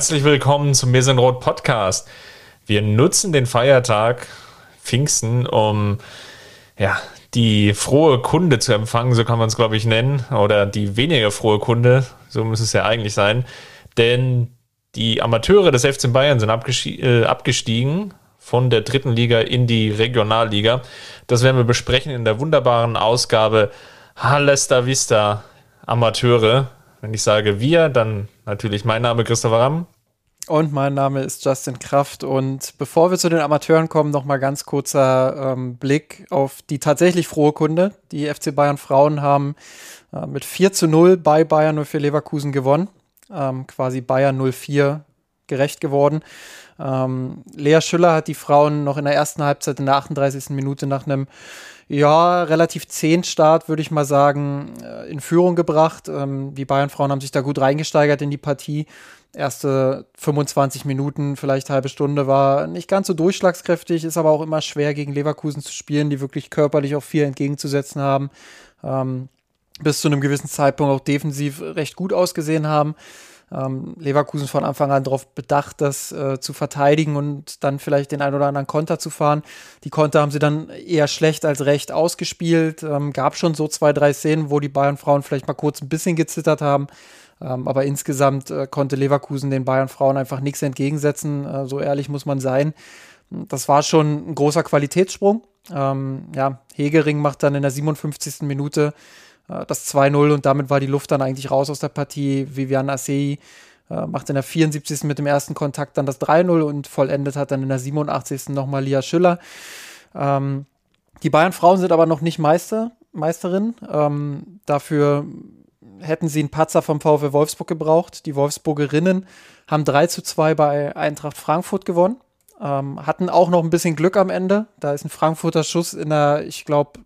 Herzlich willkommen zum Mesenrot Podcast. Wir nutzen den Feiertag Pfingsten, um ja, die frohe Kunde zu empfangen, so kann man es, glaube ich, nennen, oder die weniger frohe Kunde, so muss es ja eigentlich sein. Denn die Amateure des FC Bayern sind äh, abgestiegen von der dritten Liga in die Regionalliga. Das werden wir besprechen in der wunderbaren Ausgabe Halesta Vista Amateure. Wenn ich sage wir, dann natürlich mein Name Christopher Ramm. Und mein Name ist Justin Kraft. Und bevor wir zu den Amateuren kommen, noch mal ganz kurzer ähm, Blick auf die tatsächlich frohe Kunde. Die FC Bayern Frauen haben äh, mit 4 zu 0 bei Bayern 04 Leverkusen gewonnen. Ähm, quasi Bayern 04 gerecht geworden. Ähm, Lea Schüller hat die Frauen noch in der ersten Halbzeit in der 38. Minute nach einem ja, relativ zehn Start, würde ich mal sagen, äh, in Führung gebracht. Ähm, die Bayern-Frauen haben sich da gut reingesteigert in die Partie. Erste 25 Minuten, vielleicht halbe Stunde war nicht ganz so durchschlagskräftig, ist aber auch immer schwer gegen Leverkusen zu spielen, die wirklich körperlich auch viel entgegenzusetzen haben. Ähm, bis zu einem gewissen Zeitpunkt auch defensiv recht gut ausgesehen haben ähm, Leverkusen von Anfang an darauf bedacht, das äh, zu verteidigen und dann vielleicht den ein oder anderen Konter zu fahren. Die Konter haben sie dann eher schlecht als recht ausgespielt. Ähm, gab schon so zwei, drei Szenen, wo die Bayern-Frauen vielleicht mal kurz ein bisschen gezittert haben. Ähm, aber insgesamt äh, konnte Leverkusen den Bayern-Frauen einfach nichts entgegensetzen. Äh, so ehrlich muss man sein. Das war schon ein großer Qualitätssprung. Ähm, ja, Hegering macht dann in der 57. Minute äh, das 2-0 und damit war die Luft dann eigentlich raus aus der Partie. Vivian Assei äh, macht in der 74. mit dem ersten Kontakt dann das 3-0 und vollendet hat dann in der 87. nochmal Lia Schüller. Ähm, die Bayern-Frauen sind aber noch nicht Meister, Meisterin. Ähm, dafür hätten sie einen Patzer vom VfW Wolfsburg gebraucht. Die Wolfsburgerinnen haben 3 zu 2 bei Eintracht Frankfurt gewonnen. Ähm, hatten auch noch ein bisschen Glück am Ende. Da ist ein Frankfurter Schuss in der, ich glaube,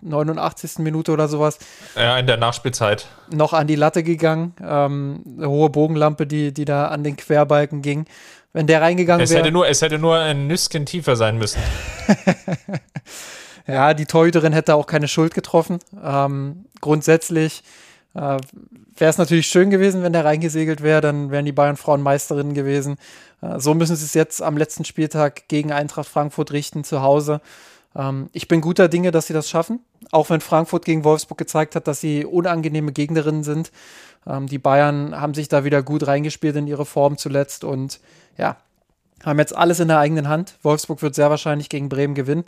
89. Minute oder sowas. Ja, in der Nachspielzeit. Noch an die Latte gegangen. Ähm, eine hohe Bogenlampe, die, die da an den Querbalken ging. Wenn der reingegangen wäre. Es hätte nur ein Nüsschen tiefer sein müssen. ja, die Torhüterin hätte auch keine Schuld getroffen. Ähm, grundsätzlich äh, wäre es natürlich schön gewesen, wenn der reingesegelt wäre. Dann wären die Bayern Frauen Meisterinnen gewesen. Äh, so müssen sie es jetzt am letzten Spieltag gegen Eintracht Frankfurt richten zu Hause. Ähm, ich bin guter Dinge, dass sie das schaffen, auch wenn Frankfurt gegen Wolfsburg gezeigt hat, dass sie unangenehme Gegnerinnen sind. Ähm, die Bayern haben sich da wieder gut reingespielt in ihre Form zuletzt und ja, haben jetzt alles in der eigenen Hand. Wolfsburg wird sehr wahrscheinlich gegen Bremen gewinnen.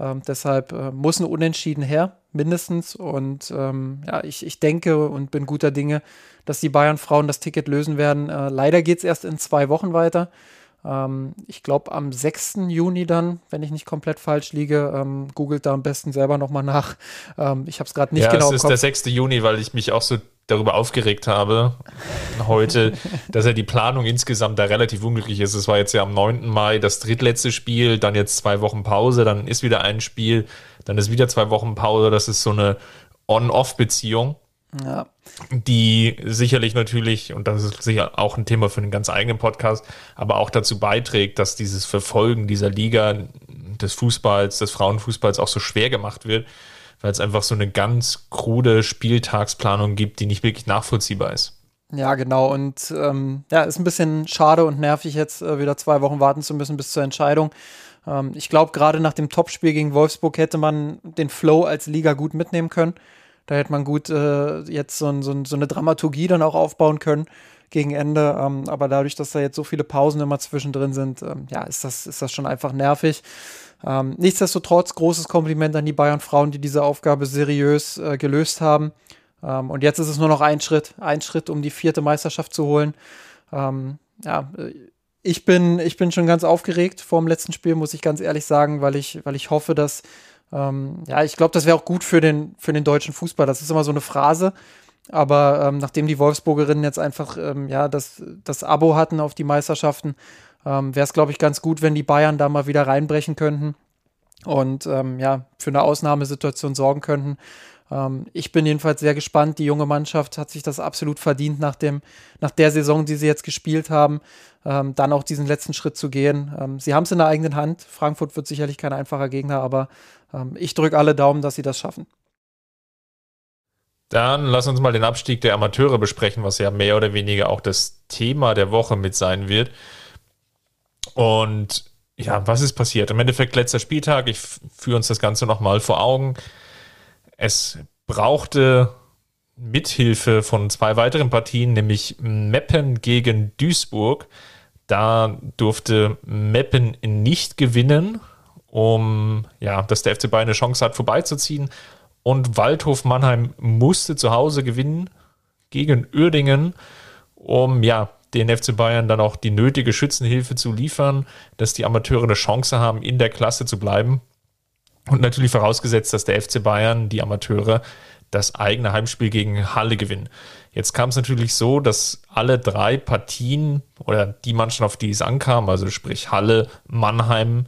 Ähm, deshalb äh, muss ein Unentschieden her, mindestens. Und ähm, ja, ich, ich denke und bin guter Dinge, dass die Bayern-Frauen das Ticket lösen werden. Äh, leider geht es erst in zwei Wochen weiter. Ähm, ich glaube am 6. Juni dann, wenn ich nicht komplett falsch liege. Ähm, googelt da am besten selber nochmal nach. Ähm, ich habe es gerade nicht ja, genau. Es ist der 6. Juni, weil ich mich auch so darüber aufgeregt habe heute, dass ja die Planung insgesamt da relativ unglücklich ist. Es war jetzt ja am 9. Mai das drittletzte Spiel, dann jetzt zwei Wochen Pause, dann ist wieder ein Spiel, dann ist wieder zwei Wochen Pause. Das ist so eine On-Off-Beziehung. Ja. Die sicherlich natürlich, und das ist sicher auch ein Thema für einen ganz eigenen Podcast, aber auch dazu beiträgt, dass dieses Verfolgen dieser Liga des Fußballs, des Frauenfußballs auch so schwer gemacht wird, weil es einfach so eine ganz krude Spieltagsplanung gibt, die nicht wirklich nachvollziehbar ist. Ja, genau. Und ähm, ja, ist ein bisschen schade und nervig, jetzt äh, wieder zwei Wochen warten zu müssen bis zur Entscheidung. Ähm, ich glaube, gerade nach dem Topspiel gegen Wolfsburg hätte man den Flow als Liga gut mitnehmen können. Da hätte man gut äh, jetzt so, so, so, eine Dramaturgie dann auch aufbauen können gegen Ende. Ähm, aber dadurch, dass da jetzt so viele Pausen immer zwischendrin sind, ähm, ja, ist das, ist das schon einfach nervig. Ähm, nichtsdestotrotz großes Kompliment an die Bayern-Frauen, die diese Aufgabe seriös äh, gelöst haben. Ähm, und jetzt ist es nur noch ein Schritt, ein Schritt, um die vierte Meisterschaft zu holen. Ähm, ja, äh, ich bin, ich bin schon ganz aufgeregt vor dem letzten Spiel, muss ich ganz ehrlich sagen, weil ich, weil ich hoffe, dass ähm, ja, ich glaube, das wäre auch gut für den, für den deutschen Fußball. Das ist immer so eine Phrase. Aber ähm, nachdem die Wolfsburgerinnen jetzt einfach ähm, ja, das, das Abo hatten auf die Meisterschaften, ähm, wäre es, glaube ich, ganz gut, wenn die Bayern da mal wieder reinbrechen könnten und ähm, ja, für eine Ausnahmesituation sorgen könnten. Ähm, ich bin jedenfalls sehr gespannt. Die junge Mannschaft hat sich das absolut verdient, nach, dem, nach der Saison, die sie jetzt gespielt haben, ähm, dann auch diesen letzten Schritt zu gehen. Ähm, sie haben es in der eigenen Hand. Frankfurt wird sicherlich kein einfacher Gegner, aber ähm, ich drücke alle Daumen, dass sie das schaffen. Dann lass uns mal den Abstieg der Amateure besprechen, was ja mehr oder weniger auch das Thema der Woche mit sein wird. Und ja, was ist passiert? Im Endeffekt letzter Spieltag, ich führe uns das Ganze nochmal vor Augen. Es brauchte Mithilfe von zwei weiteren Partien, nämlich Meppen gegen Duisburg. Da durfte Meppen nicht gewinnen, um ja, dass der FC Bayern eine Chance hat, vorbeizuziehen. Und Waldhof Mannheim musste zu Hause gewinnen gegen Uerdingen, um ja, den FC Bayern dann auch die nötige Schützenhilfe zu liefern, dass die Amateure eine Chance haben, in der Klasse zu bleiben. Und natürlich vorausgesetzt, dass der FC Bayern, die Amateure, das eigene Heimspiel gegen Halle gewinnen. Jetzt kam es natürlich so, dass alle drei Partien oder die Mannschaft, auf die es ankam, also sprich Halle, Mannheim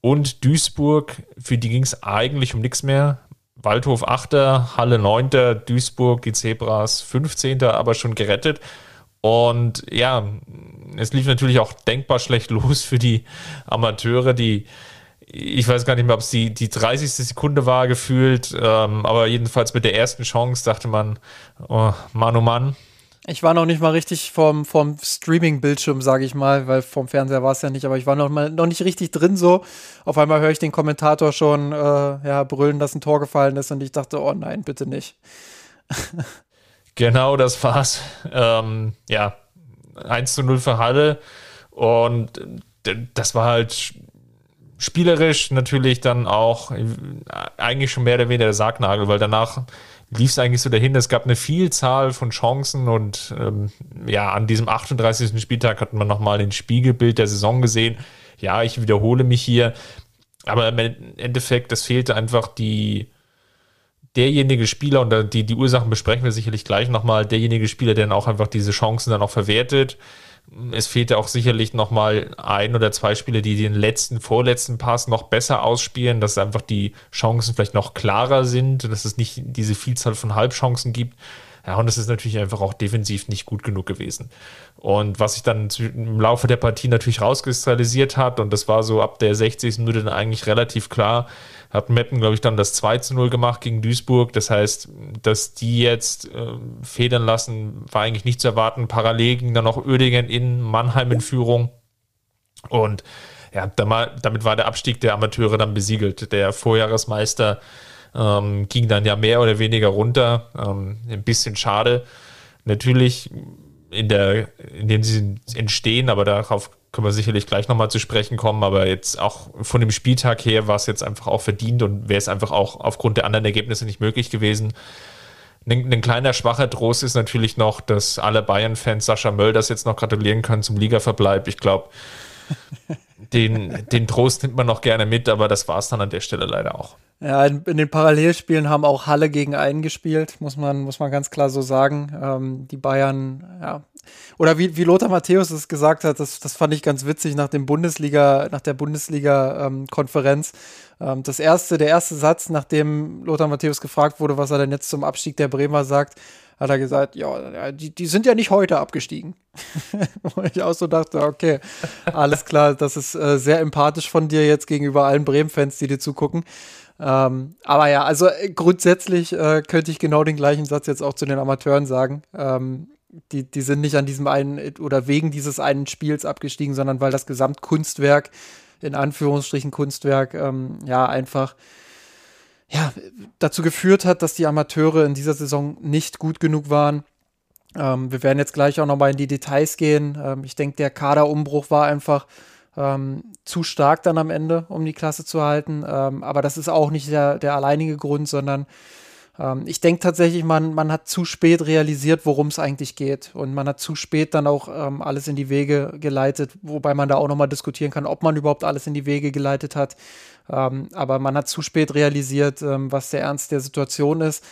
und Duisburg, für die ging es eigentlich um nichts mehr. Waldhof 8., Halle 9., Duisburg, die Zebras 15., aber schon gerettet. Und ja, es lief natürlich auch denkbar schlecht los für die Amateure, die ich weiß gar nicht mehr, ob es die, die 30. Sekunde war gefühlt, ähm, aber jedenfalls mit der ersten Chance dachte man, oh, Mann, oh Mann, ich war noch nicht mal richtig vom, vom Streaming-Bildschirm, sage ich mal, weil vom Fernseher war es ja nicht, aber ich war noch, mal, noch nicht richtig drin so. Auf einmal höre ich den Kommentator schon äh, ja, brüllen, dass ein Tor gefallen ist und ich dachte, oh nein, bitte nicht. genau, das war's. Ähm, ja, 1 zu 0 für Halle und das war halt spielerisch natürlich dann auch äh, eigentlich schon mehr oder weniger der Sargnagel, weil danach lief es eigentlich so dahin. Es gab eine Vielzahl von Chancen und ähm, ja, an diesem 38. Spieltag hat man nochmal ein Spiegelbild der Saison gesehen. Ja, ich wiederhole mich hier, aber im Endeffekt, es fehlte einfach die derjenige Spieler, und die, die Ursachen besprechen wir sicherlich gleich nochmal, derjenige Spieler, der dann auch einfach diese Chancen dann auch verwertet es fehlte auch sicherlich nochmal ein oder zwei Spieler, die den letzten, vorletzten Pass noch besser ausspielen, dass einfach die Chancen vielleicht noch klarer sind, dass es nicht diese Vielzahl von Halbchancen gibt. Ja, und es ist natürlich einfach auch defensiv nicht gut genug gewesen. Und was sich dann im Laufe der Partie natürlich rauskristallisiert hat, und das war so ab der 60. Minute dann eigentlich relativ klar, hat Meppen, glaube ich, dann das 2 zu 0 gemacht gegen Duisburg. Das heißt, dass die jetzt äh, federn lassen, war eigentlich nicht zu erwarten. Parallel ging dann noch Oerdingen in Mannheim in Führung. Und ja, damit war der Abstieg der Amateure dann besiegelt. Der Vorjahresmeister ähm, ging dann ja mehr oder weniger runter. Ähm, ein bisschen schade. Natürlich in der, in dem sie entstehen, aber darauf können wir sicherlich gleich nochmal zu sprechen kommen, aber jetzt auch von dem Spieltag her war es jetzt einfach auch verdient und wäre es einfach auch aufgrund der anderen Ergebnisse nicht möglich gewesen. Ein, ein kleiner schwacher Trost ist natürlich noch, dass alle Bayern-Fans Sascha Mölders jetzt noch gratulieren können zum Ligaverbleib. Ich glaube, den, den Trost nimmt man noch gerne mit, aber das war es dann an der Stelle leider auch. Ja, in, in, den Parallelspielen haben auch Halle gegen einen gespielt, muss man, muss man ganz klar so sagen. Ähm, die Bayern, ja. Oder wie, wie Lothar Matthäus es gesagt hat, das, das fand ich ganz witzig nach dem Bundesliga, nach der Bundesliga-Konferenz. Ähm, ähm, das erste, der erste Satz, nachdem Lothar Matthäus gefragt wurde, was er denn jetzt zum Abstieg der Bremer sagt, hat er gesagt, ja, die, die sind ja nicht heute abgestiegen. Wo ich auch so dachte, okay, alles klar, das ist äh, sehr empathisch von dir jetzt gegenüber allen Bremen-Fans, die dir zugucken. Ähm, aber ja, also äh, grundsätzlich äh, könnte ich genau den gleichen Satz jetzt auch zu den Amateuren sagen. Ähm, die, die sind nicht an diesem einen oder wegen dieses einen Spiels abgestiegen, sondern weil das Gesamtkunstwerk, in Anführungsstrichen Kunstwerk, ähm, ja, einfach ja, dazu geführt hat, dass die Amateure in dieser Saison nicht gut genug waren. Ähm, wir werden jetzt gleich auch nochmal in die Details gehen. Ähm, ich denke, der Kaderumbruch war einfach ähm, zu stark dann am Ende, um die Klasse zu halten. Ähm, aber das ist auch nicht der, der alleinige Grund, sondern ähm, ich denke tatsächlich, man, man hat zu spät realisiert, worum es eigentlich geht. Und man hat zu spät dann auch ähm, alles in die Wege geleitet, wobei man da auch nochmal diskutieren kann, ob man überhaupt alles in die Wege geleitet hat. Ähm, aber man hat zu spät realisiert, ähm, was der Ernst der Situation ist.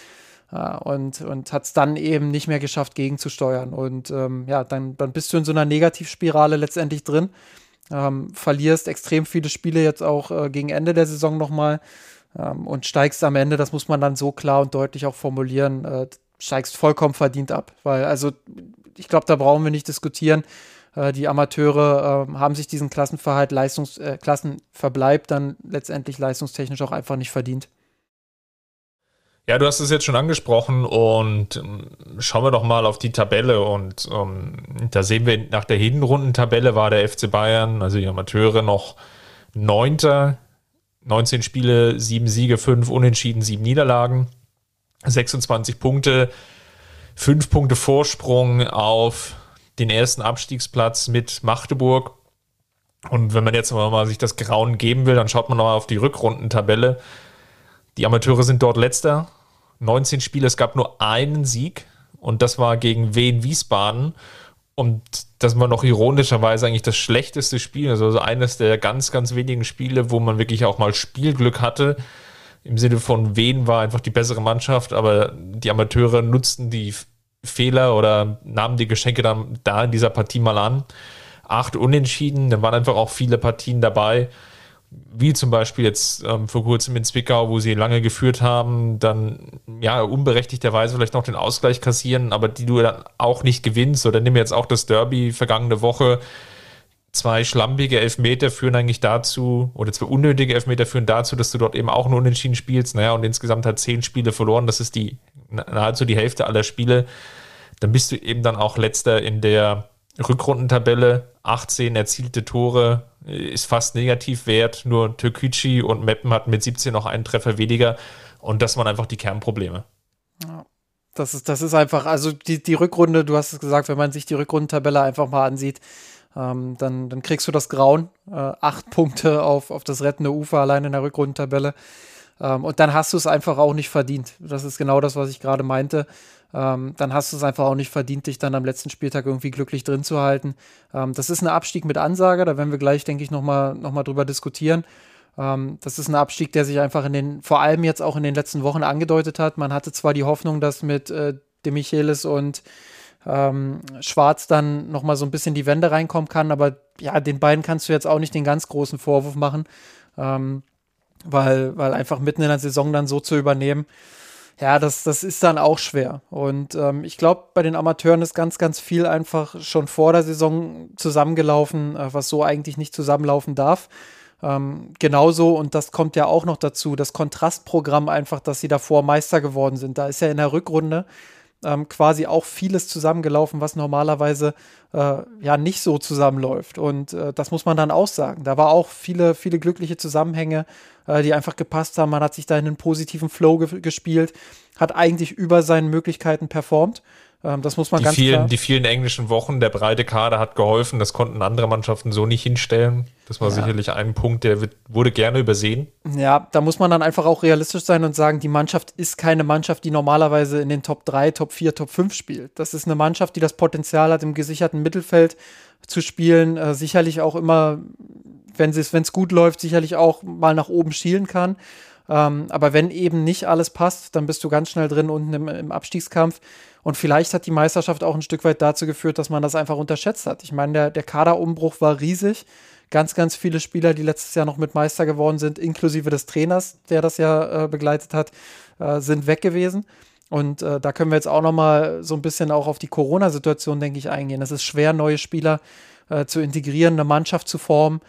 Ja, und und hat es dann eben nicht mehr geschafft, gegenzusteuern. Und ähm, ja, dann, dann bist du in so einer Negativspirale letztendlich drin. Ähm, verlierst extrem viele Spiele jetzt auch äh, gegen Ende der Saison nochmal ähm, und steigst am Ende, das muss man dann so klar und deutlich auch formulieren, äh, steigst vollkommen verdient ab. Weil, also, ich glaube, da brauchen wir nicht diskutieren. Äh, die Amateure äh, haben sich diesen Klassenverhalt, Leistungs, äh, Klassenverbleib dann letztendlich leistungstechnisch auch einfach nicht verdient. Ja, du hast es jetzt schon angesprochen und ähm, schauen wir doch mal auf die Tabelle und ähm, da sehen wir nach der Hinrundentabelle war der FC Bayern, also die Amateure noch neunter, 19 Spiele, 7 Siege, 5 Unentschieden, 7 Niederlagen, 26 Punkte, 5 Punkte Vorsprung auf den ersten Abstiegsplatz mit Magdeburg. Und wenn man jetzt mal sich das Grauen geben will, dann schaut man nochmal auf die Rückrundentabelle. Die Amateure sind dort letzter. 19 Spiele, es gab nur einen Sieg und das war gegen Wien Wiesbaden. Und das war noch ironischerweise eigentlich das schlechteste Spiel, also eines der ganz, ganz wenigen Spiele, wo man wirklich auch mal Spielglück hatte. Im Sinne von Wien war einfach die bessere Mannschaft, aber die Amateure nutzten die Fehler oder nahmen die Geschenke dann da in dieser Partie mal an. Acht Unentschieden, da waren einfach auch viele Partien dabei wie zum Beispiel jetzt ähm, vor kurzem in Zwickau, wo sie lange geführt haben, dann ja unberechtigterweise vielleicht noch den Ausgleich kassieren, aber die du dann auch nicht gewinnst. Oder nimm jetzt auch das Derby vergangene Woche. Zwei schlampige Elfmeter führen eigentlich dazu, oder zwei unnötige Elfmeter führen dazu, dass du dort eben auch nur unentschieden spielst. Naja, und insgesamt hat zehn Spiele verloren. Das ist die nahezu die Hälfte aller Spiele. Dann bist du eben dann auch letzter in der Rückrundentabelle. 18 erzielte Tore, ist fast negativ wert. Nur Türkücü und Meppen hatten mit 17 noch einen Treffer weniger. Und das waren einfach die Kernprobleme. Ja. Das ist, das ist einfach, also die, die Rückrunde, du hast es gesagt, wenn man sich die Rückrundentabelle einfach mal ansieht, ähm, dann, dann kriegst du das Grauen. Äh, acht Punkte auf, auf das rettende Ufer allein in der Rückrundentabelle. Ähm, und dann hast du es einfach auch nicht verdient. Das ist genau das, was ich gerade meinte ähm, dann hast du es einfach auch nicht verdient, dich dann am letzten Spieltag irgendwie glücklich drin zu halten. Ähm, das ist ein Abstieg mit Ansage, da werden wir gleich, denke ich, nochmal noch mal drüber diskutieren. Ähm, das ist ein Abstieg, der sich einfach in den, vor allem jetzt auch in den letzten Wochen angedeutet hat. Man hatte zwar die Hoffnung, dass mit äh, De Michelis und ähm, Schwarz dann nochmal so ein bisschen die Wende reinkommen kann, aber ja, den beiden kannst du jetzt auch nicht den ganz großen Vorwurf machen, ähm, weil, weil einfach mitten in der Saison dann so zu übernehmen, ja, das, das ist dann auch schwer. Und ähm, ich glaube, bei den Amateuren ist ganz, ganz viel einfach schon vor der Saison zusammengelaufen, äh, was so eigentlich nicht zusammenlaufen darf. Ähm, genauso, und das kommt ja auch noch dazu, das Kontrastprogramm einfach, dass sie davor Meister geworden sind. Da ist ja in der Rückrunde ähm, quasi auch vieles zusammengelaufen, was normalerweise äh, ja nicht so zusammenläuft. Und äh, das muss man dann auch sagen. Da war auch viele, viele glückliche Zusammenhänge, äh, die einfach gepasst haben. Man hat sich da in einen positiven Flow ge gespielt, hat eigentlich über seinen Möglichkeiten performt. Ähm, das muss man die ganz vielen, klar. Die vielen englischen Wochen, der breite Kader hat geholfen. Das konnten andere Mannschaften so nicht hinstellen. Das war ja. sicherlich ein Punkt, der wird, wurde gerne übersehen. Ja, da muss man dann einfach auch realistisch sein und sagen, die Mannschaft ist keine Mannschaft, die normalerweise in den Top 3, Top 4, Top 5 spielt. Das ist eine Mannschaft, die das Potenzial hat, im gesicherten Mittelfeld zu spielen. Äh, sicherlich auch immer, wenn es gut läuft, sicherlich auch mal nach oben schielen kann. Ähm, aber wenn eben nicht alles passt, dann bist du ganz schnell drin unten im, im Abstiegskampf. Und vielleicht hat die Meisterschaft auch ein Stück weit dazu geführt, dass man das einfach unterschätzt hat. Ich meine, der, der Kaderumbruch war riesig. Ganz, ganz viele Spieler, die letztes Jahr noch mit Meister geworden sind, inklusive des Trainers, der das ja äh, begleitet hat, äh, sind weg gewesen. Und äh, da können wir jetzt auch noch mal so ein bisschen auch auf die Corona-Situation, denke ich, eingehen. Es ist schwer, neue Spieler äh, zu integrieren, eine Mannschaft zu formen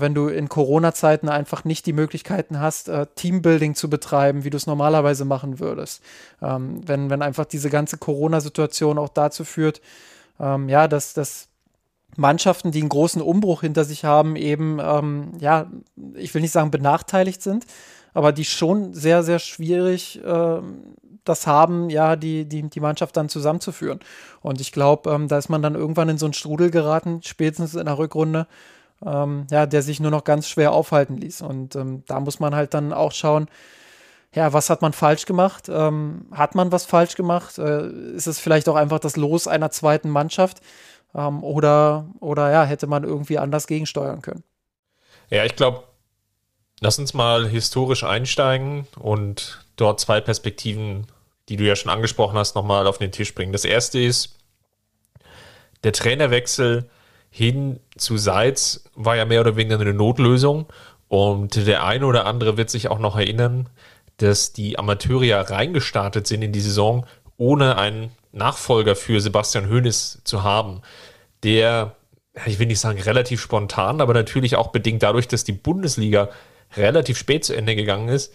wenn du in Corona-Zeiten einfach nicht die Möglichkeiten hast, äh, Teambuilding zu betreiben, wie du es normalerweise machen würdest. Ähm, wenn, wenn einfach diese ganze Corona-Situation auch dazu führt, ähm, ja, dass, dass Mannschaften, die einen großen Umbruch hinter sich haben, eben, ähm, ja, ich will nicht sagen benachteiligt sind, aber die schon sehr, sehr schwierig äh, das haben, ja, die, die, die Mannschaft dann zusammenzuführen. Und ich glaube, ähm, da ist man dann irgendwann in so einen Strudel geraten, spätestens in der Rückrunde, ähm, ja, der sich nur noch ganz schwer aufhalten ließ. Und ähm, da muss man halt dann auch schauen, ja, was hat man falsch gemacht? Ähm, hat man was falsch gemacht? Äh, ist es vielleicht auch einfach das Los einer zweiten Mannschaft? Ähm, oder, oder ja, hätte man irgendwie anders gegensteuern können? Ja, ich glaube, lass uns mal historisch einsteigen und dort zwei Perspektiven die du ja schon angesprochen hast, nochmal auf den Tisch bringen. Das erste ist, der Trainerwechsel hin zu Seitz war ja mehr oder weniger eine Notlösung. Und der eine oder andere wird sich auch noch erinnern, dass die Amateure ja reingestartet sind in die Saison, ohne einen Nachfolger für Sebastian Hoeneß zu haben, der, ich will nicht sagen relativ spontan, aber natürlich auch bedingt dadurch, dass die Bundesliga relativ spät zu Ende gegangen ist,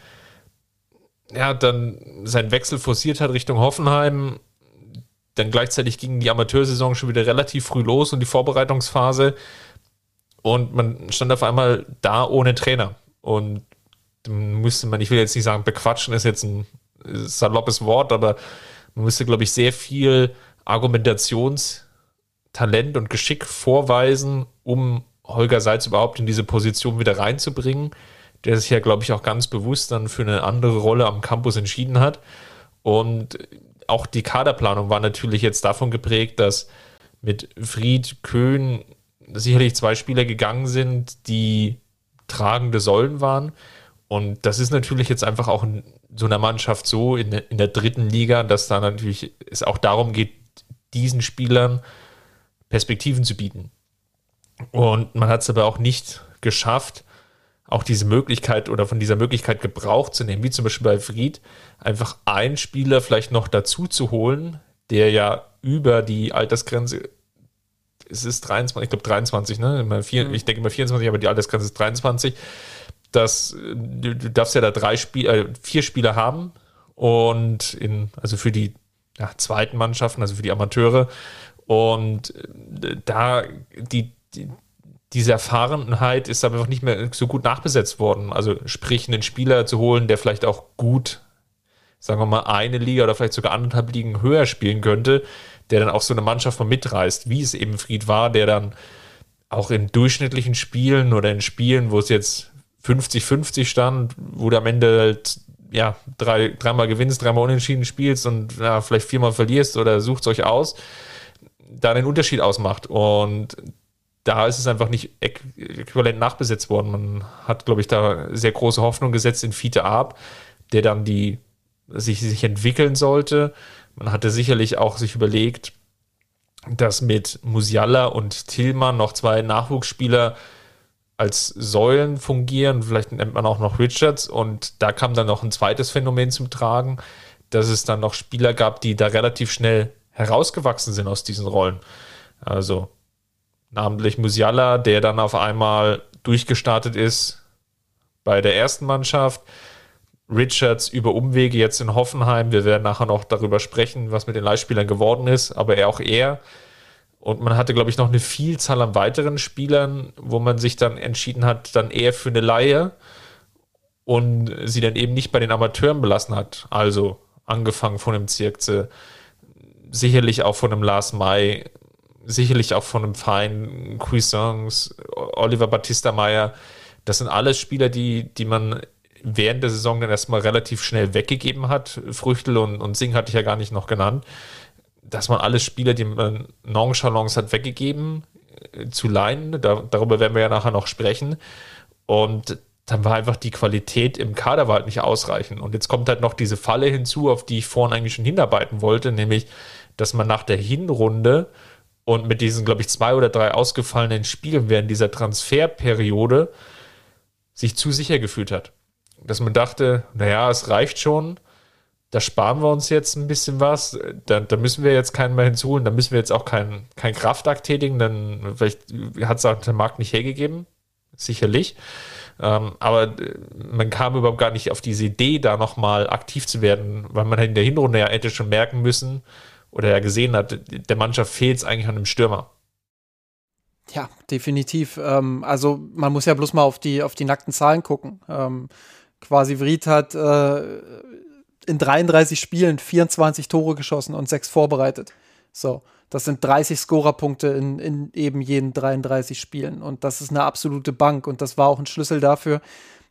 ja, dann seinen Wechsel forciert hat Richtung Hoffenheim. Dann gleichzeitig ging die Amateursaison schon wieder relativ früh los und die Vorbereitungsphase. Und man stand auf einmal da ohne Trainer. Und müsste man, ich will jetzt nicht sagen, bequatschen ist jetzt ein saloppes Wort, aber man müsste, glaube ich, sehr viel Argumentationstalent und Geschick vorweisen, um Holger Seitz überhaupt in diese Position wieder reinzubringen, der sich ja, glaube ich, auch ganz bewusst dann für eine andere Rolle am Campus entschieden hat. Und auch die Kaderplanung war natürlich jetzt davon geprägt, dass mit Fried, Köhn sicherlich zwei Spieler gegangen sind, die tragende Säulen waren. Und das ist natürlich jetzt einfach auch in so einer Mannschaft so in, in der dritten Liga, dass da natürlich es auch darum geht, diesen Spielern Perspektiven zu bieten. Und man hat es aber auch nicht geschafft, auch diese Möglichkeit oder von dieser Möglichkeit Gebrauch zu nehmen, wie zum Beispiel bei Fried, einfach einen Spieler vielleicht noch dazu zu holen, der ja über die Altersgrenze, es ist 23, ich glaube 23, ne? Immer vier, mhm. Ich denke immer 24, aber die Altersgrenze ist 23 dass du, du darfst ja da drei Spiel, äh, vier Spieler haben und in, also für die ja, zweiten Mannschaften, also für die Amateure. Und äh, da die, die diese Erfahrenheit ist aber einfach nicht mehr so gut nachbesetzt worden. Also sprich, einen Spieler zu holen, der vielleicht auch gut, sagen wir mal, eine Liga oder vielleicht sogar anderthalb Ligen höher spielen könnte, der dann auch so eine Mannschaft mal mitreißt, wie es eben Fried war, der dann auch in durchschnittlichen Spielen oder in Spielen, wo es jetzt 50-50 stand, wo du am Ende halt ja, drei, dreimal gewinnst, dreimal unentschieden spielst und ja, vielleicht viermal verlierst oder sucht euch aus, da den Unterschied ausmacht. Und da ist es einfach nicht äquivalent nachbesetzt worden. Man hat, glaube ich, da sehr große Hoffnung gesetzt in Fiete Ab, der dann die sich, sich entwickeln sollte. Man hatte sicherlich auch sich überlegt, dass mit Musiala und Tillmann noch zwei Nachwuchsspieler als Säulen fungieren. Vielleicht nennt man auch noch Richards. Und da kam dann noch ein zweites Phänomen zum Tragen, dass es dann noch Spieler gab, die da relativ schnell herausgewachsen sind aus diesen Rollen. Also namentlich Musiala, der dann auf einmal durchgestartet ist bei der ersten Mannschaft. Richards über Umwege jetzt in Hoffenheim. Wir werden nachher noch darüber sprechen, was mit den Leihspielern geworden ist, aber er auch er und man hatte, glaube ich, noch eine Vielzahl an weiteren Spielern, wo man sich dann entschieden hat, dann eher für eine Laie und sie dann eben nicht bei den Amateuren belassen hat. Also angefangen von dem Zirkze, sicherlich auch von dem Lars May, sicherlich auch von dem Fein, Cuisance, Oliver Battista Meyer. Das sind alles Spieler, die, die man während der Saison dann erstmal relativ schnell weggegeben hat. Früchtel und, und Singh hatte ich ja gar nicht noch genannt dass man alle Spieler, die man Nonchalance hat, weggegeben äh, zu leihen. Da, darüber werden wir ja nachher noch sprechen. Und dann war einfach die Qualität im Kader war halt nicht ausreichend. Und jetzt kommt halt noch diese Falle hinzu, auf die ich vorhin eigentlich schon hinarbeiten wollte, nämlich, dass man nach der Hinrunde und mit diesen, glaube ich, zwei oder drei ausgefallenen Spielen während dieser Transferperiode sich zu sicher gefühlt hat. Dass man dachte, naja, es reicht schon da sparen wir uns jetzt ein bisschen was. Da, da müssen wir jetzt keinen mehr hinzuholen. Da müssen wir jetzt auch keinen kein Kraftakt tätigen, vielleicht hat es auch der Markt nicht hergegeben. Sicherlich. Ähm, aber äh, man kam überhaupt gar nicht auf diese Idee, da nochmal aktiv zu werden, weil man in der Hinrunde ja hätte schon merken müssen oder ja gesehen hat, der Mannschaft fehlt es eigentlich an einem Stürmer. Ja, definitiv. Ähm, also man muss ja bloß mal auf die, auf die nackten Zahlen gucken. Ähm, quasi Vried hat äh, in 33 Spielen 24 Tore geschossen und sechs vorbereitet. So, das sind 30 Scorerpunkte in, in eben jeden 33 Spielen. Und das ist eine absolute Bank. Und das war auch ein Schlüssel dafür,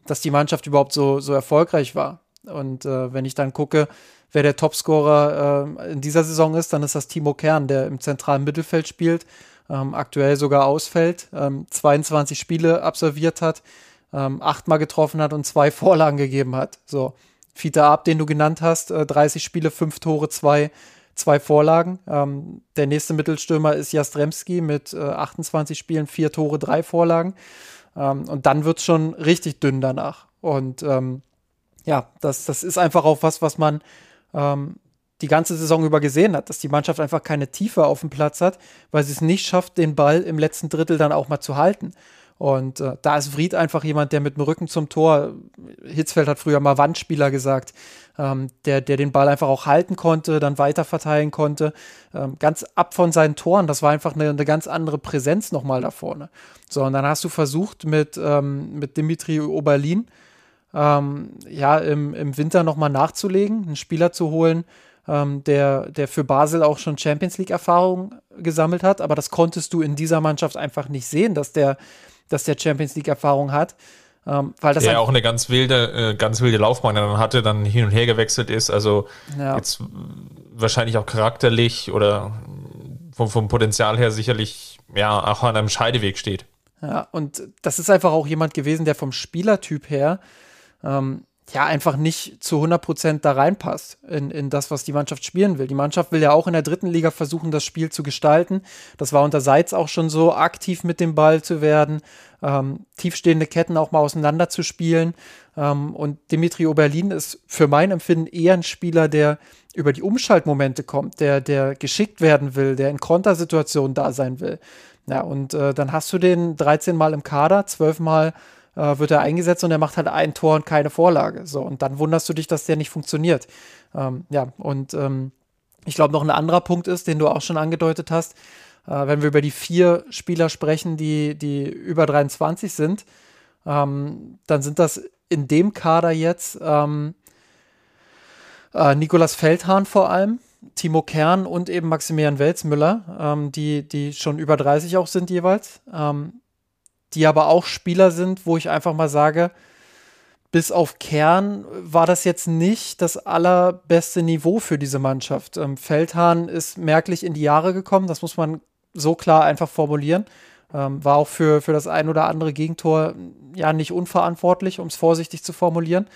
dass die Mannschaft überhaupt so, so erfolgreich war. Und äh, wenn ich dann gucke, wer der Topscorer äh, in dieser Saison ist, dann ist das Timo Kern, der im zentralen Mittelfeld spielt, ähm, aktuell sogar ausfällt, ähm, 22 Spiele absolviert hat, ähm, achtmal getroffen hat und zwei Vorlagen gegeben hat. So Fiete Ab, den du genannt hast, äh, 30 Spiele, 5 Tore, 2 zwei Vorlagen. Ähm, der nächste Mittelstürmer ist Jastremski mit äh, 28 Spielen, 4 Tore, 3 Vorlagen. Ähm, und dann wird es schon richtig dünn danach. Und ähm, ja, das, das ist einfach auch was, was man ähm, die ganze Saison über gesehen hat, dass die Mannschaft einfach keine Tiefe auf dem Platz hat, weil sie es nicht schafft, den Ball im letzten Drittel dann auch mal zu halten. Und äh, da ist Vried einfach jemand, der mit dem Rücken zum Tor, Hitzfeld hat früher mal Wandspieler gesagt, ähm, der, der den Ball einfach auch halten konnte, dann weiter verteilen konnte, ähm, ganz ab von seinen Toren. Das war einfach eine, eine ganz andere Präsenz nochmal da vorne. So, und dann hast du versucht mit, ähm, mit Dimitri Oberlin, ähm, ja, im, im Winter nochmal nachzulegen, einen Spieler zu holen, ähm, der, der für Basel auch schon Champions League-Erfahrung gesammelt hat. Aber das konntest du in dieser Mannschaft einfach nicht sehen, dass der, dass der Champions League-Erfahrung hat. Ähm, weil das der auch eine ganz wilde, äh, ganz wilde Laufbahn dann hatte, dann hin und her gewechselt ist. Also ja. jetzt wahrscheinlich auch charakterlich oder vom, vom Potenzial her sicherlich ja auch an einem Scheideweg steht. Ja, und das ist einfach auch jemand gewesen, der vom Spielertyp her ähm, ja einfach nicht zu 100% da reinpasst in, in das, was die Mannschaft spielen will. Die Mannschaft will ja auch in der dritten Liga versuchen, das Spiel zu gestalten. Das war unter Seitz auch schon so, aktiv mit dem Ball zu werden, ähm, tiefstehende Ketten auch mal auseinander zu spielen. Ähm, und Dimitri Oberlin ist für mein Empfinden eher ein Spieler, der über die Umschaltmomente kommt, der, der geschickt werden will, der in Kontersituationen da sein will. Ja, und äh, dann hast du den 13 Mal im Kader, 12 Mal äh, wird er eingesetzt und er macht halt ein Tor und keine Vorlage. So, und dann wunderst du dich, dass der nicht funktioniert. Ähm, ja, und ähm, ich glaube, noch ein anderer Punkt ist, den du auch schon angedeutet hast, äh, wenn wir über die vier Spieler sprechen, die, die über 23 sind, ähm, dann sind das in dem Kader jetzt ähm, äh, Nikolas Feldhahn vor allem, Timo Kern und eben Maximilian Welzmüller, ähm, die, die schon über 30 auch sind jeweils. Ähm, die aber auch Spieler sind, wo ich einfach mal sage, bis auf Kern war das jetzt nicht das allerbeste Niveau für diese Mannschaft. Ähm, Feldhahn ist merklich in die Jahre gekommen, das muss man so klar einfach formulieren. Ähm, war auch für, für das ein oder andere Gegentor ja nicht unverantwortlich, um es vorsichtig zu formulieren.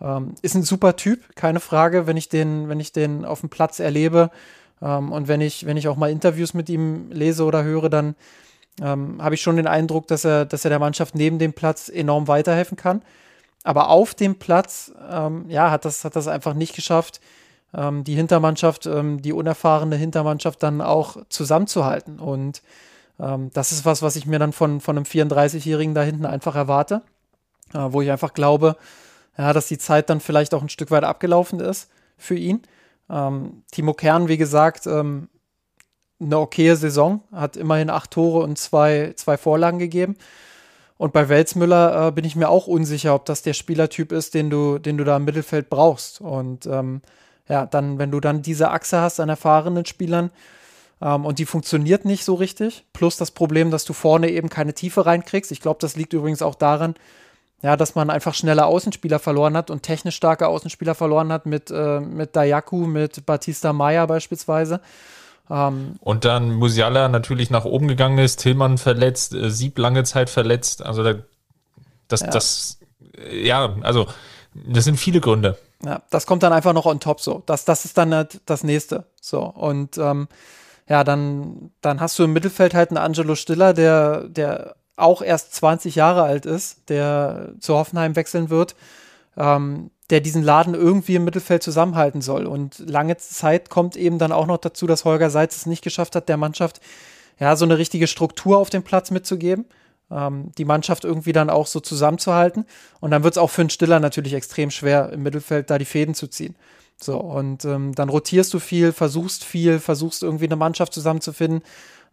Ähm, ist ein super Typ, keine Frage, wenn ich den, wenn ich den auf dem Platz erlebe ähm, und wenn ich, wenn ich auch mal Interviews mit ihm lese oder höre, dann ähm, habe ich schon den Eindruck, dass er, dass er der Mannschaft neben dem Platz enorm weiterhelfen kann. Aber auf dem Platz, ähm, ja, hat das, hat das einfach nicht geschafft, ähm, die Hintermannschaft, ähm, die unerfahrene Hintermannschaft dann auch zusammenzuhalten. Und ähm, das ist was, was ich mir dann von, von einem 34-Jährigen da hinten einfach erwarte, äh, wo ich einfach glaube, ja, dass die Zeit dann vielleicht auch ein Stück weit abgelaufen ist für ihn. Ähm, Timo Kern, wie gesagt, ähm, eine okaye Saison, hat immerhin acht Tore und zwei, zwei Vorlagen gegeben. Und bei Welzmüller äh, bin ich mir auch unsicher, ob das der Spielertyp ist, den du, den du da im Mittelfeld brauchst. Und ähm, ja, dann, wenn du dann diese Achse hast an erfahrenen Spielern ähm, und die funktioniert nicht so richtig, plus das Problem, dass du vorne eben keine Tiefe reinkriegst. Ich glaube, das liegt übrigens auch daran, ja, dass man einfach schnelle Außenspieler verloren hat und technisch starke Außenspieler verloren hat mit, äh, mit Dayaku, mit Batista Maya beispielsweise. Ähm, und dann Musiala natürlich nach oben gegangen ist, Tillmann verletzt, äh, Sieb lange Zeit verletzt. Also da, das, ja. das, äh, ja, also das sind viele Gründe. Ja, das kommt dann einfach noch on top so. Das, das ist dann halt das nächste. So. Und ähm, ja, dann, dann hast du im Mittelfeld halt einen Angelo Stiller, der, der auch erst 20 Jahre alt ist, der zu Hoffenheim wechseln wird. Ähm, der diesen Laden irgendwie im Mittelfeld zusammenhalten soll. Und lange Zeit kommt eben dann auch noch dazu, dass Holger Seitz es nicht geschafft hat, der Mannschaft ja so eine richtige Struktur auf dem Platz mitzugeben. Ähm, die Mannschaft irgendwie dann auch so zusammenzuhalten. Und dann wird es auch für einen Stiller natürlich extrem schwer, im Mittelfeld da die Fäden zu ziehen. So, und ähm, dann rotierst du viel, versuchst viel, versuchst irgendwie eine Mannschaft zusammenzufinden.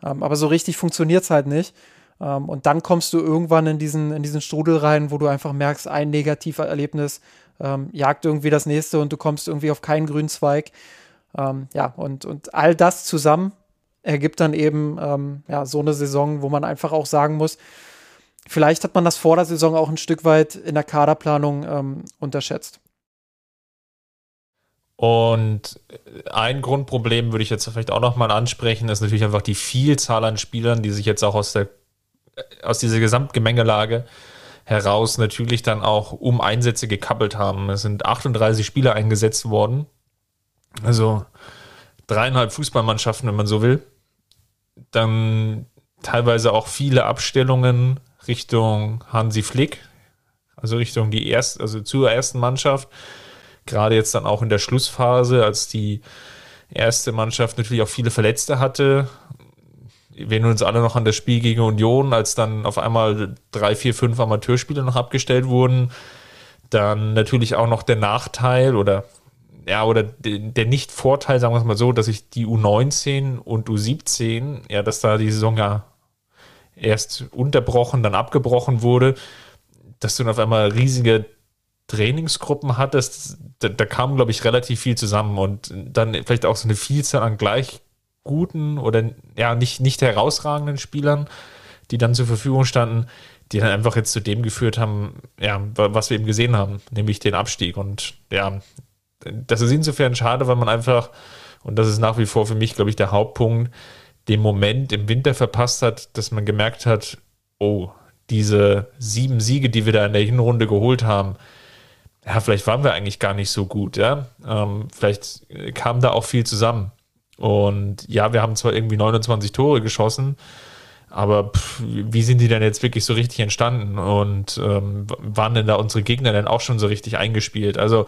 Ähm, aber so richtig funktioniert es halt nicht. Ähm, und dann kommst du irgendwann in diesen, in diesen Strudel rein, wo du einfach merkst, ein Negativerlebnis ähm, jagt irgendwie das nächste und du kommst irgendwie auf keinen grünen Zweig. Ähm, ja, und, und all das zusammen ergibt dann eben ähm, ja, so eine Saison, wo man einfach auch sagen muss, vielleicht hat man das vor der Saison auch ein Stück weit in der Kaderplanung ähm, unterschätzt. Und ein Grundproblem würde ich jetzt vielleicht auch nochmal ansprechen, ist natürlich einfach die Vielzahl an Spielern, die sich jetzt auch aus der aus dieser Gesamtgemengelage heraus natürlich dann auch um Einsätze gekappelt haben. Es sind 38 Spieler eingesetzt worden. Also dreieinhalb Fußballmannschaften, wenn man so will. Dann teilweise auch viele Abstellungen Richtung Hansi Flick, also Richtung die erste, also zur ersten Mannschaft. Gerade jetzt dann auch in der Schlussphase, als die erste Mannschaft natürlich auch viele Verletzte hatte. Wir uns alle noch an das Spiel gegen Union, als dann auf einmal drei, vier, fünf Amateurspieler noch abgestellt wurden. Dann natürlich auch noch der Nachteil oder ja, oder der Nicht-Vorteil, sagen wir es mal so, dass ich die U19 und U17, ja, dass da die Saison ja erst unterbrochen, dann abgebrochen wurde, dass du dann auf einmal riesige Trainingsgruppen hattest, da, da kam, glaube ich, relativ viel zusammen und dann vielleicht auch so eine Vielzahl an gleich guten oder ja, nicht, nicht herausragenden Spielern, die dann zur Verfügung standen, die dann einfach jetzt zu dem geführt haben, ja, was wir eben gesehen haben, nämlich den Abstieg. Und ja, das ist insofern schade, weil man einfach, und das ist nach wie vor für mich, glaube ich, der Hauptpunkt, den Moment im Winter verpasst hat, dass man gemerkt hat, oh, diese sieben Siege, die wir da in der Hinrunde geholt haben, ja, vielleicht waren wir eigentlich gar nicht so gut, ja. Ähm, vielleicht kam da auch viel zusammen. Und ja, wir haben zwar irgendwie 29 Tore geschossen, aber pff, wie sind die denn jetzt wirklich so richtig entstanden? Und ähm, waren denn da unsere Gegner denn auch schon so richtig eingespielt? Also,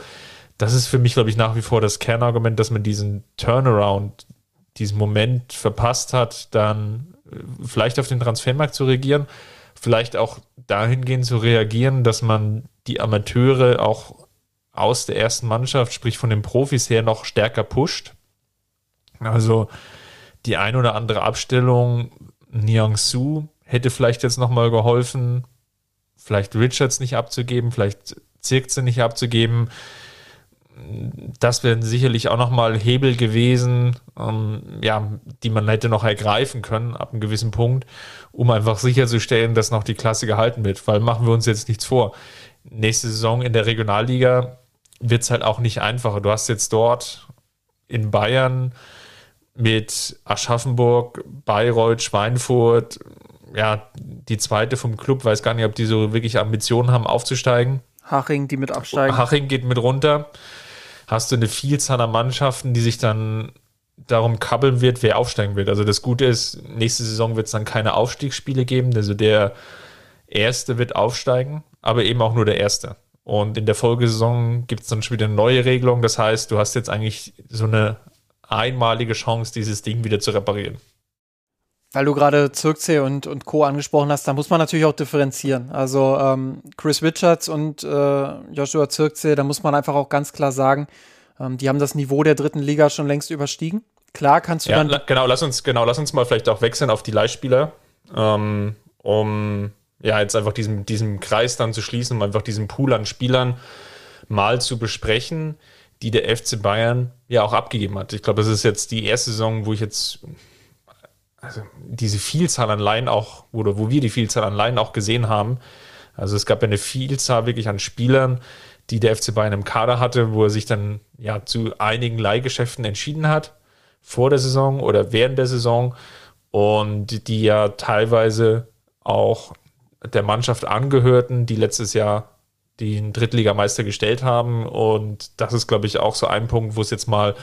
das ist für mich, glaube ich, nach wie vor das Kernargument, dass man diesen Turnaround, diesen Moment verpasst hat, dann äh, vielleicht auf den Transfermarkt zu reagieren, vielleicht auch dahingehend zu reagieren, dass man die Amateure auch aus der ersten Mannschaft, sprich von den Profis her, noch stärker pusht. Also die ein oder andere Abstellung, Niang Su hätte vielleicht jetzt nochmal geholfen, vielleicht Richards nicht abzugeben, vielleicht Zirkze nicht abzugeben das wären sicherlich auch nochmal Hebel gewesen, ähm, ja, die man hätte noch ergreifen können ab einem gewissen Punkt, um einfach sicherzustellen, dass noch die Klasse gehalten wird. Weil machen wir uns jetzt nichts vor. Nächste Saison in der Regionalliga wird es halt auch nicht einfacher. Du hast jetzt dort in Bayern mit Aschaffenburg, Bayreuth, Schweinfurt, ja, die zweite vom Club, weiß gar nicht, ob die so wirklich Ambitionen haben, aufzusteigen. Haching, die mit absteigen. Haching geht mit runter hast du eine Vielzahl an Mannschaften, die sich dann darum kabbeln wird, wer aufsteigen wird. Also das Gute ist, nächste Saison wird es dann keine Aufstiegsspiele geben. Also der Erste wird aufsteigen, aber eben auch nur der Erste. Und in der Folgesaison gibt es dann schon wieder eine neue Regelung. Das heißt, du hast jetzt eigentlich so eine einmalige Chance, dieses Ding wieder zu reparieren. Weil du gerade Zirkzee und, und Co. angesprochen hast, da muss man natürlich auch differenzieren. Also ähm, Chris Richards und äh, Joshua Zirkzee, da muss man einfach auch ganz klar sagen, ähm, die haben das Niveau der dritten Liga schon längst überstiegen. Klar kannst du ja, dann. genau, lass uns, genau, lass uns mal vielleicht auch wechseln auf die Leihspieler, ähm, um ja jetzt einfach diesen, diesen Kreis dann zu schließen, um einfach diesen Pool an Spielern mal zu besprechen, die der FC Bayern ja auch abgegeben hat. Ich glaube, das ist jetzt die erste Saison, wo ich jetzt also diese Vielzahl an Laien auch, oder wo wir die Vielzahl an Laien auch gesehen haben. Also es gab ja eine Vielzahl wirklich an Spielern, die der FC Bayern im Kader hatte, wo er sich dann ja zu einigen Leihgeschäften entschieden hat, vor der Saison oder während der Saison und die ja teilweise auch der Mannschaft angehörten, die letztes Jahr den Drittligameister gestellt haben. Und das ist, glaube ich, auch so ein Punkt, wo es jetzt mal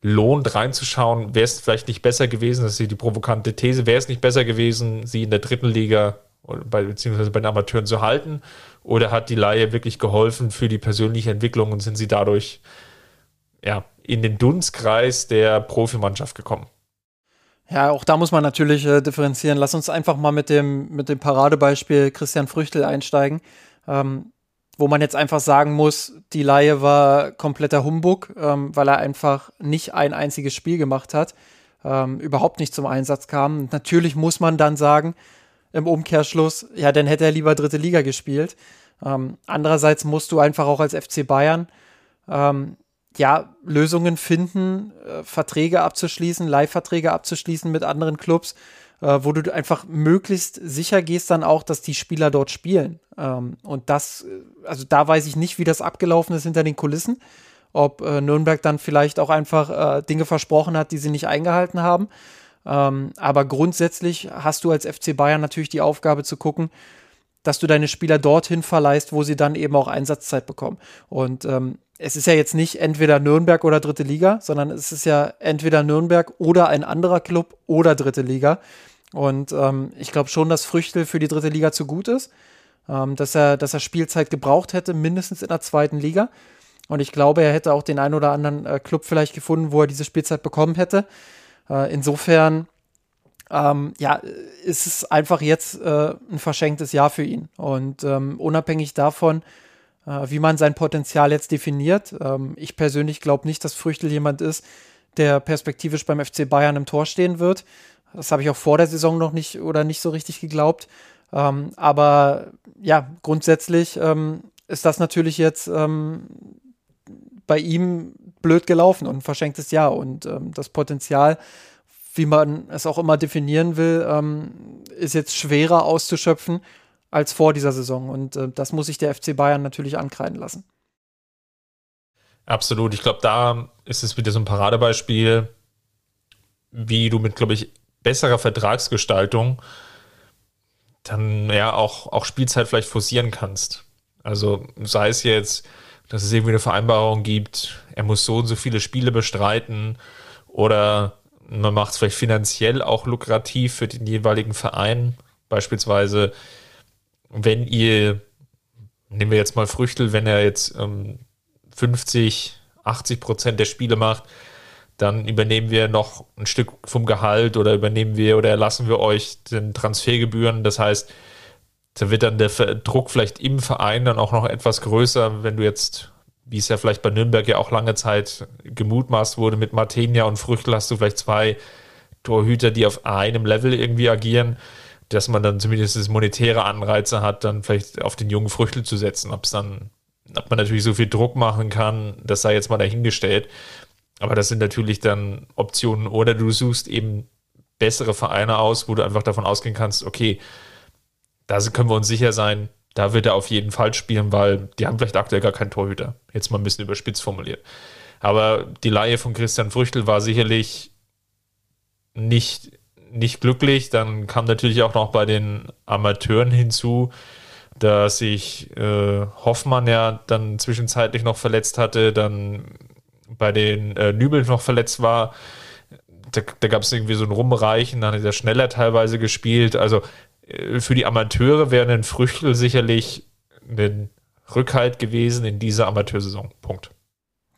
lohnt reinzuschauen, wäre es vielleicht nicht besser gewesen, das ist die provokante These, wäre es nicht besser gewesen, sie in der dritten Liga beziehungsweise bei den Amateuren zu halten? Oder hat die Laie wirklich geholfen für die persönliche Entwicklung und sind sie dadurch ja, in den Dunstkreis der Profimannschaft gekommen? Ja, auch da muss man natürlich äh, differenzieren. Lass uns einfach mal mit dem, mit dem Paradebeispiel Christian Früchtel einsteigen. Ähm, wo man jetzt einfach sagen muss, die Laie war kompletter Humbug, ähm, weil er einfach nicht ein einziges Spiel gemacht hat, ähm, überhaupt nicht zum Einsatz kam. Und natürlich muss man dann sagen, im Umkehrschluss, ja, dann hätte er lieber dritte Liga gespielt. Ähm, andererseits musst du einfach auch als FC Bayern ähm, ja, Lösungen finden, äh, Verträge abzuschließen, Leihverträge abzuschließen mit anderen Clubs, äh, wo du einfach möglichst sicher gehst dann auch, dass die Spieler dort spielen. Ähm, und das, äh, also da weiß ich nicht, wie das abgelaufen ist hinter den Kulissen. Ob äh, Nürnberg dann vielleicht auch einfach äh, Dinge versprochen hat, die sie nicht eingehalten haben. Ähm, aber grundsätzlich hast du als FC Bayern natürlich die Aufgabe zu gucken, dass du deine Spieler dorthin verleihst, wo sie dann eben auch Einsatzzeit bekommen. Und ähm, es ist ja jetzt nicht entweder Nürnberg oder dritte Liga, sondern es ist ja entweder Nürnberg oder ein anderer Club oder dritte Liga. Und ähm, ich glaube schon, dass Früchtel für die dritte Liga zu gut ist, ähm, dass, er, dass er Spielzeit gebraucht hätte, mindestens in der zweiten Liga. Und ich glaube, er hätte auch den einen oder anderen äh, Club vielleicht gefunden, wo er diese Spielzeit bekommen hätte. Äh, insofern, ähm, ja, ist es einfach jetzt äh, ein verschenktes Jahr für ihn. Und ähm, unabhängig davon, äh, wie man sein Potenzial jetzt definiert, ähm, ich persönlich glaube nicht, dass Früchtel jemand ist, der perspektivisch beim FC Bayern im Tor stehen wird. Das habe ich auch vor der Saison noch nicht oder nicht so richtig geglaubt. Ähm, aber ja, grundsätzlich ähm, ist das natürlich jetzt ähm, bei ihm blöd gelaufen und ein verschenktes Jahr. Und ähm, das Potenzial, wie man es auch immer definieren will, ähm, ist jetzt schwerer auszuschöpfen als vor dieser Saison. Und äh, das muss sich der FC Bayern natürlich ankreiden lassen. Absolut. Ich glaube, da ist es wieder so ein Paradebeispiel, wie du mit, glaube ich, besserer Vertragsgestaltung dann ja auch, auch Spielzeit vielleicht forcieren kannst. Also sei es jetzt, dass es irgendwie eine Vereinbarung gibt, er muss so und so viele Spiele bestreiten oder man macht es vielleicht finanziell auch lukrativ für den jeweiligen Verein. Beispielsweise, wenn ihr, nehmen wir jetzt mal Früchtel, wenn er jetzt ähm, 50, 80 Prozent der Spiele macht, dann übernehmen wir noch ein Stück vom Gehalt oder übernehmen wir oder erlassen wir euch den Transfergebühren. Das heißt, da wird dann der Druck vielleicht im Verein dann auch noch etwas größer, wenn du jetzt, wie es ja vielleicht bei Nürnberg ja auch lange Zeit gemutmaßt wurde, mit Martenia und Früchtel hast du vielleicht zwei Torhüter, die auf einem Level irgendwie agieren, dass man dann zumindest monetäre Anreize hat, dann vielleicht auf den jungen Früchtel zu setzen. Ob es dann, ob man natürlich so viel Druck machen kann, das sei jetzt mal dahingestellt. Aber das sind natürlich dann Optionen. Oder du suchst eben bessere Vereine aus, wo du einfach davon ausgehen kannst, okay, da können wir uns sicher sein, da wird er auf jeden Fall spielen, weil die haben vielleicht aktuell gar keinen Torhüter. Jetzt mal ein bisschen überspitzt formuliert. Aber die Laie von Christian Früchtel war sicherlich nicht, nicht glücklich. Dann kam natürlich auch noch bei den Amateuren hinzu, dass sich äh, Hoffmann ja dann zwischenzeitlich noch verletzt hatte, dann bei den äh, Nübel noch verletzt war. Da, da gab es irgendwie so ein Rumreichen, dann hat er schneller teilweise gespielt. Also äh, für die Amateure wäre ein Früchtel sicherlich ein Rückhalt gewesen in dieser Amateursaison. Punkt.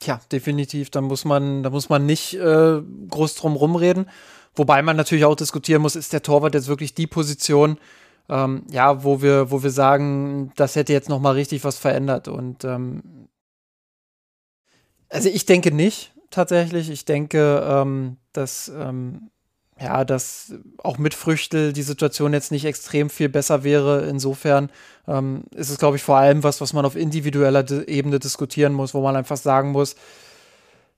Tja, definitiv. Da muss man, da muss man nicht äh, groß drum rumreden. Wobei man natürlich auch diskutieren muss, ist der Torwart jetzt wirklich die Position, ähm, ja, wo wir, wo wir sagen, das hätte jetzt noch mal richtig was verändert. Und ähm, also ich denke nicht, tatsächlich. Ich denke, ähm, dass ähm, ja, dass auch mit Früchtel die Situation jetzt nicht extrem viel besser wäre. Insofern ähm, ist es, glaube ich, vor allem was, was man auf individueller De Ebene diskutieren muss, wo man einfach sagen muss,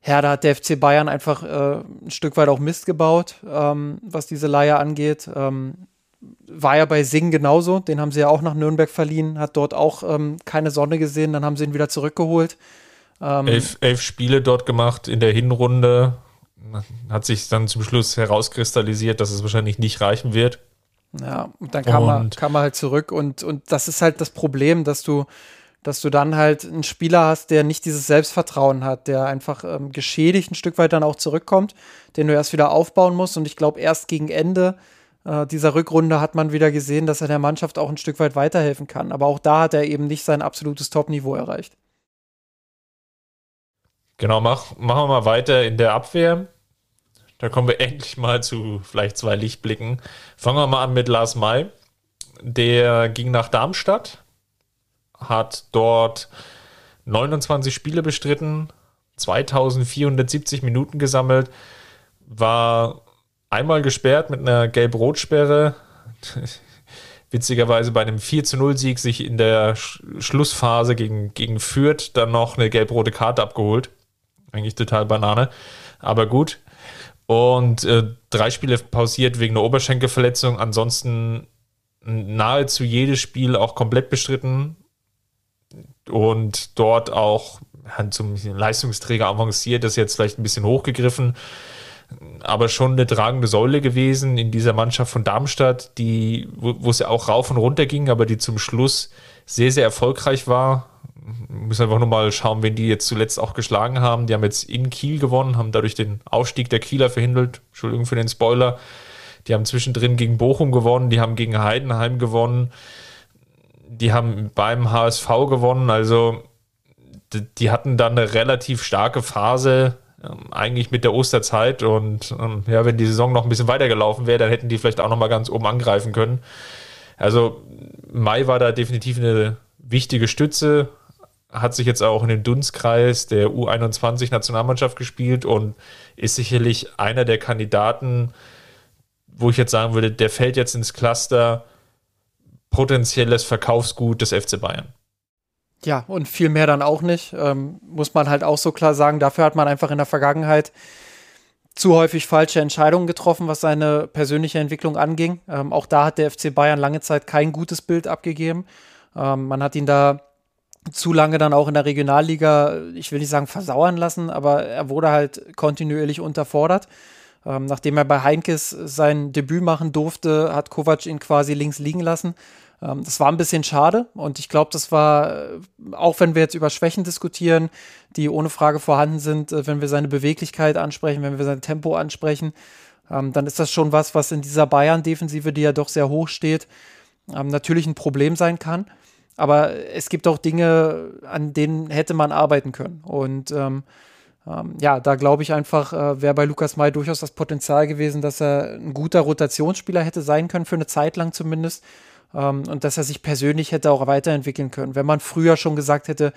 ja, da hat der FC Bayern einfach äh, ein Stück weit auch Mist gebaut, ähm, was diese Leier angeht. Ähm, war ja bei Sing genauso, den haben sie ja auch nach Nürnberg verliehen, hat dort auch ähm, keine Sonne gesehen, dann haben sie ihn wieder zurückgeholt. Ähm, elf, elf Spiele dort gemacht in der Hinrunde. Hat sich dann zum Schluss herauskristallisiert, dass es wahrscheinlich nicht reichen wird. Ja, und dann kam, und er, kam er halt zurück und, und das ist halt das Problem, dass du, dass du dann halt einen Spieler hast, der nicht dieses Selbstvertrauen hat, der einfach ähm, geschädigt ein Stück weit dann auch zurückkommt, den du erst wieder aufbauen musst. Und ich glaube, erst gegen Ende äh, dieser Rückrunde hat man wieder gesehen, dass er der Mannschaft auch ein Stück weit weiterhelfen kann. Aber auch da hat er eben nicht sein absolutes Top-Niveau erreicht. Genau, mach, machen wir mal weiter in der Abwehr. Da kommen wir endlich mal zu vielleicht zwei Lichtblicken. Fangen wir mal an mit Lars May. Der ging nach Darmstadt, hat dort 29 Spiele bestritten, 2470 Minuten gesammelt, war einmal gesperrt mit einer Gelb-Rot-Sperre. Witzigerweise bei einem 4 zu 0 Sieg sich in der Schlussphase gegen, gegen Fürth dann noch eine gelb-rote Karte abgeholt. Eigentlich total Banane. Aber gut. Und äh, drei Spiele pausiert wegen einer Oberschenkelverletzung. Ansonsten nahezu jedes Spiel auch komplett bestritten. Und dort auch zum Leistungsträger avanciert, das ist jetzt vielleicht ein bisschen hochgegriffen. aber schon eine tragende Säule gewesen in dieser Mannschaft von Darmstadt, die, wo es ja auch rauf und runter ging, aber die zum Schluss sehr, sehr erfolgreich war. Müssen einfach nur mal schauen, wen die jetzt zuletzt auch geschlagen haben. Die haben jetzt in Kiel gewonnen, haben dadurch den Aufstieg der Kieler verhindert. Entschuldigung für den Spoiler. Die haben zwischendrin gegen Bochum gewonnen, die haben gegen Heidenheim gewonnen, die haben beim HSV gewonnen. Also die hatten dann eine relativ starke Phase, ähm, eigentlich mit der Osterzeit. Und ähm, ja, wenn die Saison noch ein bisschen weitergelaufen wäre, dann hätten die vielleicht auch noch mal ganz oben angreifen können. Also Mai war da definitiv eine wichtige Stütze, hat sich jetzt auch in dem Dunstkreis der U21-Nationalmannschaft gespielt und ist sicherlich einer der Kandidaten, wo ich jetzt sagen würde, der fällt jetzt ins Cluster potenzielles Verkaufsgut des FC Bayern. Ja, und viel mehr dann auch nicht. Ähm, muss man halt auch so klar sagen. Dafür hat man einfach in der Vergangenheit zu häufig falsche Entscheidungen getroffen, was seine persönliche Entwicklung anging. Ähm, auch da hat der FC Bayern lange Zeit kein gutes Bild abgegeben. Ähm, man hat ihn da zu lange dann auch in der Regionalliga, ich will nicht sagen versauern lassen, aber er wurde halt kontinuierlich unterfordert. Ähm, nachdem er bei Heinkes sein Debüt machen durfte, hat Kovac ihn quasi links liegen lassen. Ähm, das war ein bisschen schade und ich glaube, das war, äh, auch wenn wir jetzt über Schwächen diskutieren, die ohne Frage vorhanden sind, äh, wenn wir seine Beweglichkeit ansprechen, wenn wir sein Tempo ansprechen, ähm, dann ist das schon was, was in dieser Bayern-Defensive, die ja doch sehr hoch steht, ähm, natürlich ein Problem sein kann. Aber es gibt auch Dinge, an denen hätte man arbeiten können. Und ähm, ähm, ja, da glaube ich einfach, äh, wäre bei Lukas May durchaus das Potenzial gewesen, dass er ein guter Rotationsspieler hätte sein können, für eine Zeit lang zumindest ähm, und dass er sich persönlich hätte auch weiterentwickeln können. Wenn man früher schon gesagt hätte,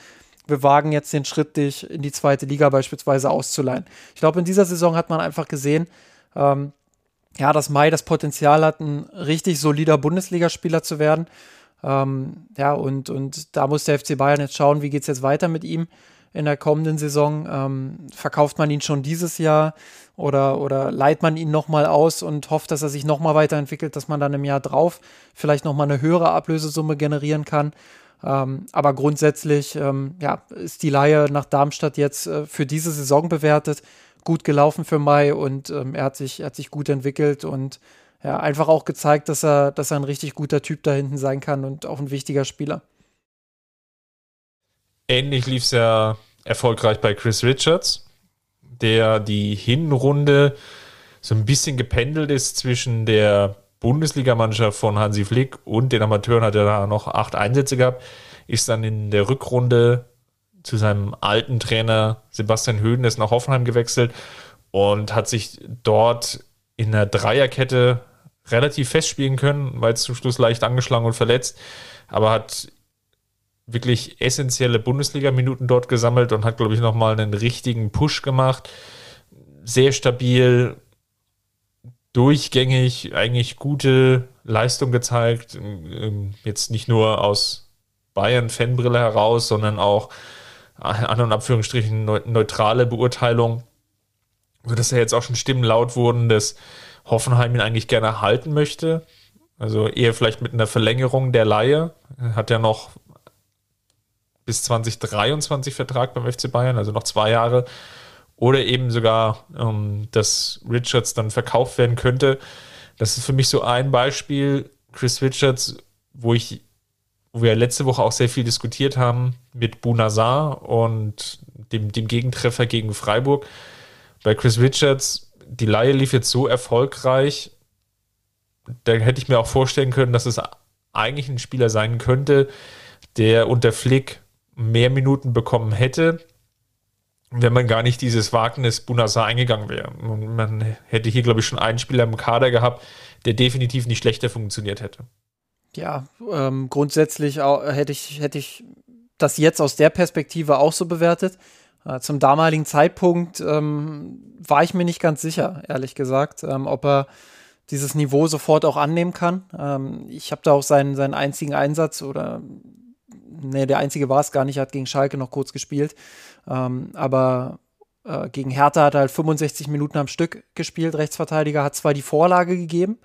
wir wagen jetzt den Schritt, dich in die zweite Liga beispielsweise auszuleihen. Ich glaube, in dieser Saison hat man einfach gesehen, ähm, ja, dass Mai das Potenzial hat, ein richtig solider Bundesligaspieler zu werden. Ähm, ja, und, und da muss der FC Bayern jetzt schauen, wie geht es jetzt weiter mit ihm in der kommenden Saison. Ähm, verkauft man ihn schon dieses Jahr oder, oder leiht man ihn nochmal aus und hofft, dass er sich nochmal weiterentwickelt, dass man dann im Jahr drauf vielleicht nochmal eine höhere Ablösesumme generieren kann. Ähm, aber grundsätzlich ähm, ja, ist die Laie nach Darmstadt jetzt äh, für diese Saison bewertet. Gut gelaufen für Mai und ähm, er, hat sich, er hat sich gut entwickelt und ja, einfach auch gezeigt, dass er, dass er ein richtig guter Typ da hinten sein kann und auch ein wichtiger Spieler. Ähnlich lief es ja erfolgreich bei Chris Richards, der die Hinrunde so ein bisschen gependelt ist zwischen der Bundesligamannschaft von Hansi Flick und den Amateuren hat er da noch acht Einsätze gehabt, ist dann in der Rückrunde zu seinem alten Trainer Sebastian Höhnes nach Hoffenheim gewechselt und hat sich dort in der Dreierkette relativ festspielen können, weil es zum Schluss leicht angeschlagen und verletzt, aber hat wirklich essentielle Bundesliga-Minuten dort gesammelt und hat, glaube ich, nochmal einen richtigen Push gemacht. Sehr stabil, durchgängig, eigentlich gute Leistung gezeigt. Ähm, jetzt nicht nur aus Bayern-Fanbrille heraus, sondern auch an und Abführungsstrichen neutrale Beurteilung, sodass ja jetzt auch schon Stimmen laut wurden, dass Hoffenheim ihn eigentlich gerne halten möchte. Also eher vielleicht mit einer Verlängerung der Laie. Er hat ja noch bis 2023 Vertrag beim FC Bayern, also noch zwei Jahre. Oder eben sogar, ähm, dass Richards dann verkauft werden könnte. Das ist für mich so ein Beispiel, Chris Richards, wo ich, wo wir letzte Woche auch sehr viel diskutiert haben mit Bunazar und dem, dem Gegentreffer gegen Freiburg. Bei Chris Richards, die Laie lief jetzt so erfolgreich, da hätte ich mir auch vorstellen können, dass es eigentlich ein Spieler sein könnte, der unter Flick mehr Minuten bekommen hätte, wenn man gar nicht dieses Wagnis Bunasa eingegangen wäre. Man hätte hier, glaube ich, schon einen Spieler im Kader gehabt, der definitiv nicht schlechter funktioniert hätte. Ja, ähm, grundsätzlich hätte ich, hätte ich das jetzt aus der Perspektive auch so bewertet. Äh, zum damaligen Zeitpunkt ähm, war ich mir nicht ganz sicher, ehrlich gesagt, ähm, ob er dieses Niveau sofort auch annehmen kann. Ähm, ich habe da auch seinen, seinen einzigen Einsatz oder nee, der einzige war es gar nicht, hat gegen Schalke noch kurz gespielt. Ähm, aber äh, gegen Hertha hat er halt 65 Minuten am Stück gespielt. Rechtsverteidiger hat zwar die Vorlage gegeben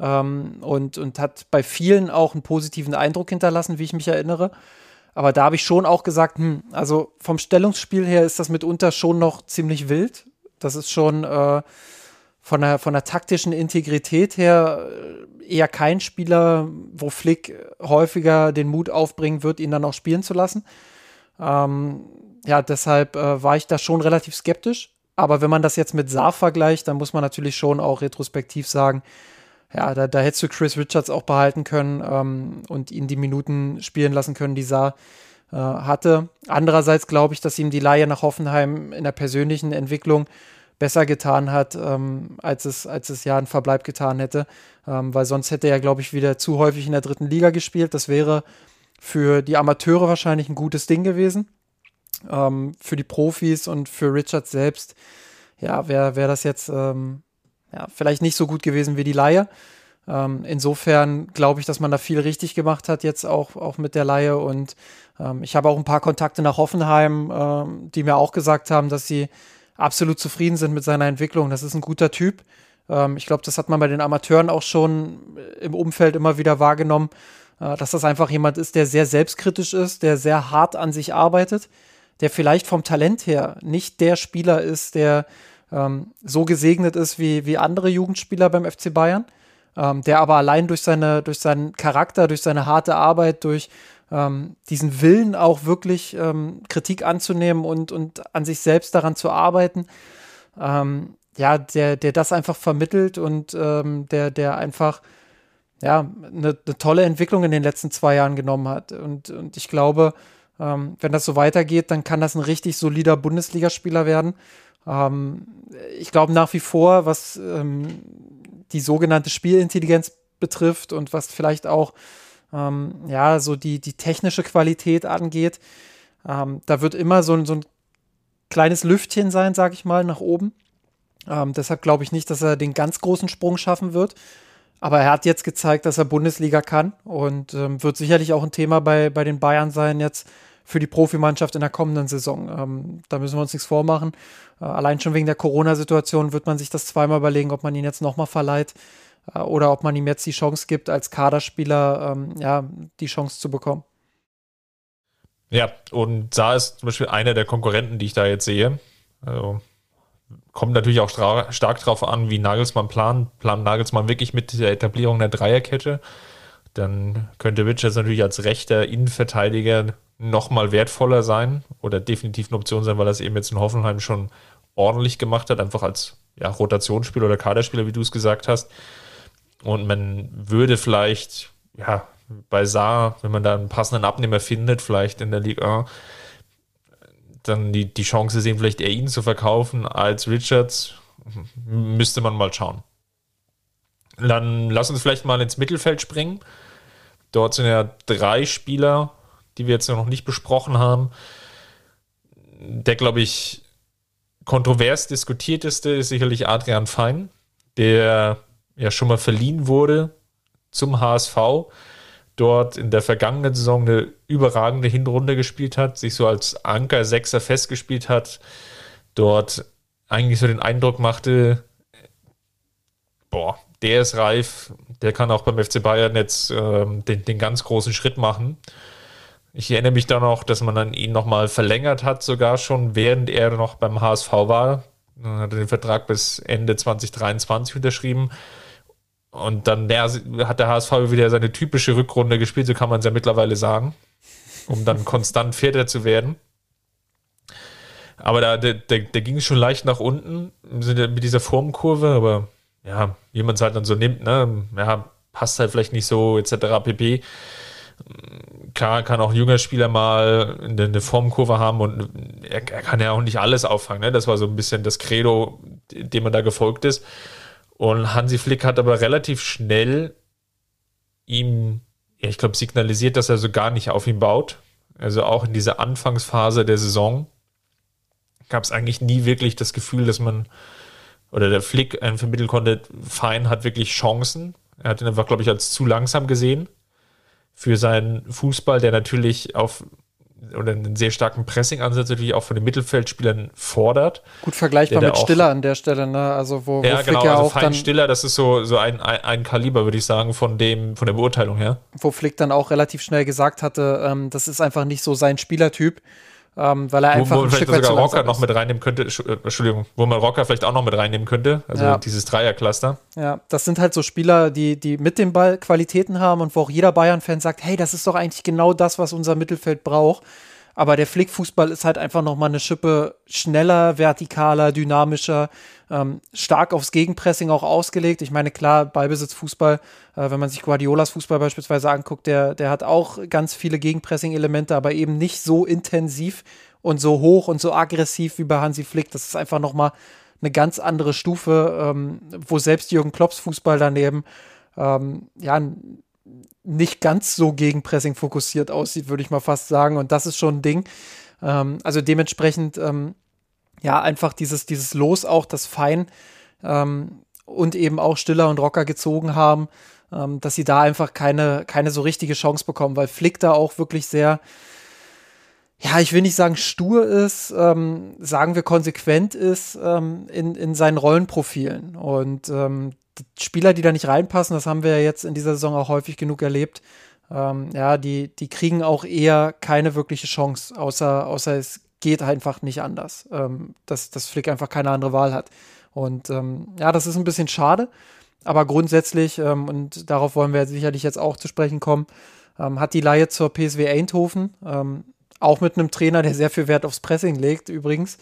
ähm, und, und hat bei vielen auch einen positiven Eindruck hinterlassen, wie ich mich erinnere. Aber da habe ich schon auch gesagt, hm, also vom Stellungsspiel her ist das mitunter schon noch ziemlich wild. Das ist schon, äh, von der, von der taktischen Integrität her äh, eher kein Spieler, wo Flick häufiger den Mut aufbringen wird, ihn dann auch spielen zu lassen. Ähm, ja, deshalb äh, war ich da schon relativ skeptisch. Aber wenn man das jetzt mit Saar vergleicht, dann muss man natürlich schon auch retrospektiv sagen, ja, da, da hättest du Chris Richards auch behalten können ähm, und ihn die Minuten spielen lassen können, die Saar äh, hatte. Andererseits glaube ich, dass ihm die Laie nach Hoffenheim in der persönlichen Entwicklung besser getan hat, ähm, als, es, als es ja ein Verbleib getan hätte. Ähm, weil sonst hätte er, glaube ich, wieder zu häufig in der dritten Liga gespielt. Das wäre für die Amateure wahrscheinlich ein gutes Ding gewesen. Ähm, für die Profis und für Richard selbst, ja, wäre wär das jetzt ähm, ja, vielleicht nicht so gut gewesen wie die Laie. Ähm, insofern glaube ich, dass man da viel richtig gemacht hat, jetzt auch, auch mit der Laie. Und ähm, ich habe auch ein paar Kontakte nach Hoffenheim, ähm, die mir auch gesagt haben, dass sie absolut zufrieden sind mit seiner Entwicklung. Das ist ein guter Typ. Ähm, ich glaube, das hat man bei den Amateuren auch schon im Umfeld immer wieder wahrgenommen, äh, dass das einfach jemand ist, der sehr selbstkritisch ist, der sehr hart an sich arbeitet, der vielleicht vom Talent her nicht der Spieler ist, der ähm, so gesegnet ist wie, wie andere Jugendspieler beim FC Bayern, ähm, der aber allein durch, seine, durch seinen Charakter, durch seine harte Arbeit, durch ähm, diesen Willen auch wirklich ähm, Kritik anzunehmen und, und an sich selbst daran zu arbeiten, ähm, ja, der, der das einfach vermittelt und ähm, der, der einfach ja, eine, eine tolle Entwicklung in den letzten zwei Jahren genommen hat. Und, und ich glaube, ähm, wenn das so weitergeht, dann kann das ein richtig solider Bundesligaspieler werden. Ähm, ich glaube nach wie vor, was ähm, die sogenannte Spielintelligenz betrifft und was vielleicht auch ähm, ja so die, die technische Qualität angeht, ähm, da wird immer so, so ein kleines Lüftchen sein, sage ich mal, nach oben. Ähm, deshalb glaube ich nicht, dass er den ganz großen Sprung schaffen wird. Aber er hat jetzt gezeigt, dass er Bundesliga kann und ähm, wird sicherlich auch ein Thema bei, bei den Bayern sein jetzt für die Profimannschaft in der kommenden Saison. Ähm, da müssen wir uns nichts vormachen. Äh, allein schon wegen der Corona-Situation wird man sich das zweimal überlegen, ob man ihn jetzt nochmal verleiht äh, oder ob man ihm jetzt die Chance gibt, als Kaderspieler ähm, ja, die Chance zu bekommen. Ja, und da ist zum Beispiel einer der Konkurrenten, die ich da jetzt sehe. Also kommt natürlich auch stark darauf an, wie Nagelsmann plant. Plant Nagelsmann wirklich mit der Etablierung der Dreierkette? Dann könnte Richards natürlich als rechter Innenverteidiger nochmal wertvoller sein oder definitiv eine Option sein, weil es eben jetzt in Hoffenheim schon ordentlich gemacht hat, einfach als ja, Rotationsspieler oder Kaderspieler, wie du es gesagt hast. Und man würde vielleicht, ja, bei Saar, wenn man da einen passenden Abnehmer findet, vielleicht in der Liga dann die, die Chance sehen, vielleicht eher ihn zu verkaufen als Richards, müsste man mal schauen. Dann lass uns vielleicht mal ins Mittelfeld springen. Dort sind ja drei Spieler, die wir jetzt noch nicht besprochen haben. Der, glaube ich, kontrovers diskutierteste ist sicherlich Adrian Fein, der ja schon mal verliehen wurde zum HSV dort in der vergangenen Saison eine überragende Hinrunde gespielt hat, sich so als Anker Sechser festgespielt hat, dort eigentlich so den Eindruck machte, boah, der ist reif, der kann auch beim FC Bayern jetzt ähm, den, den ganz großen Schritt machen. Ich erinnere mich dann auch, dass man dann ihn nochmal verlängert hat, sogar schon während er noch beim HSV war. Dann hat er den Vertrag bis Ende 2023 unterschrieben. Und dann der, hat der HSV wieder seine typische Rückrunde gespielt, so kann man es ja mittlerweile sagen, um dann konstant Vierter zu werden. Aber da, da, da, da ging es schon leicht nach unten mit dieser Formkurve, aber ja, wie man es halt dann so nimmt, ne, ja, passt halt vielleicht nicht so, etc. pp. Klar kann auch ein junger Spieler mal eine Formkurve haben und er, er kann ja auch nicht alles auffangen. Ne? Das war so ein bisschen das Credo, dem man da gefolgt ist. Und Hansi Flick hat aber relativ schnell ihm, ja, ich glaube, signalisiert, dass er so gar nicht auf ihn baut. Also auch in dieser Anfangsphase der Saison gab es eigentlich nie wirklich das Gefühl, dass man oder der Flick einen vermitteln konnte, Fein hat wirklich Chancen. Er hat ihn einfach, glaube ich, als zu langsam gesehen für seinen Fußball, der natürlich auf oder einen sehr starken Pressing-Ansatz natürlich auch von den Mittelfeldspielern fordert. Gut vergleichbar mit Stiller an der Stelle, ne? Also wo, wo ja, Flick genau, ja also auch dann Stiller, das ist so, so ein, ein, ein Kaliber, würde ich sagen, von dem, von der Beurteilung her. Wo Flick dann auch relativ schnell gesagt hatte, ähm, das ist einfach nicht so sein Spielertyp. Ähm, weil er einfach wo man vielleicht sogar Rocker noch mit reinnehmen könnte, äh, Entschuldigung, wo man Rocker vielleicht auch noch mit reinnehmen könnte, also ja. dieses Dreiercluster. Ja, das sind halt so Spieler, die, die mit dem Ball Qualitäten haben und wo auch jeder Bayern-Fan sagt, hey, das ist doch eigentlich genau das, was unser Mittelfeld braucht. Aber der Flickfußball ist halt einfach nochmal eine Schippe schneller, vertikaler, dynamischer, ähm, stark aufs Gegenpressing auch ausgelegt. Ich meine, klar, Ballbesitzfußball, äh, wenn man sich Guardiolas Fußball beispielsweise anguckt, der, der hat auch ganz viele Gegenpressing-Elemente, aber eben nicht so intensiv und so hoch und so aggressiv wie bei Hansi Flick. Das ist einfach nochmal eine ganz andere Stufe, ähm, wo selbst Jürgen Klopps Fußball daneben ähm, ja nicht ganz so gegen Pressing fokussiert aussieht, würde ich mal fast sagen. Und das ist schon ein Ding. Ähm, also dementsprechend, ähm, ja, einfach dieses, dieses Los auch, das Fein ähm, und eben auch Stiller und Rocker gezogen haben, ähm, dass sie da einfach keine, keine so richtige Chance bekommen, weil Flick da auch wirklich sehr, ja, ich will nicht sagen stur ist, ähm, sagen wir konsequent ist ähm, in, in seinen Rollenprofilen. Und ähm, Spieler, die da nicht reinpassen, das haben wir ja jetzt in dieser Saison auch häufig genug erlebt, ähm, ja, die, die kriegen auch eher keine wirkliche Chance, außer, außer es geht einfach nicht anders, ähm, dass, dass Flick einfach keine andere Wahl hat. Und ähm, ja, das ist ein bisschen schade, aber grundsätzlich, ähm, und darauf wollen wir sicherlich jetzt auch zu sprechen kommen, ähm, hat die Laie zur PSW Eindhoven, ähm, auch mit einem Trainer, der sehr viel Wert aufs Pressing legt, übrigens,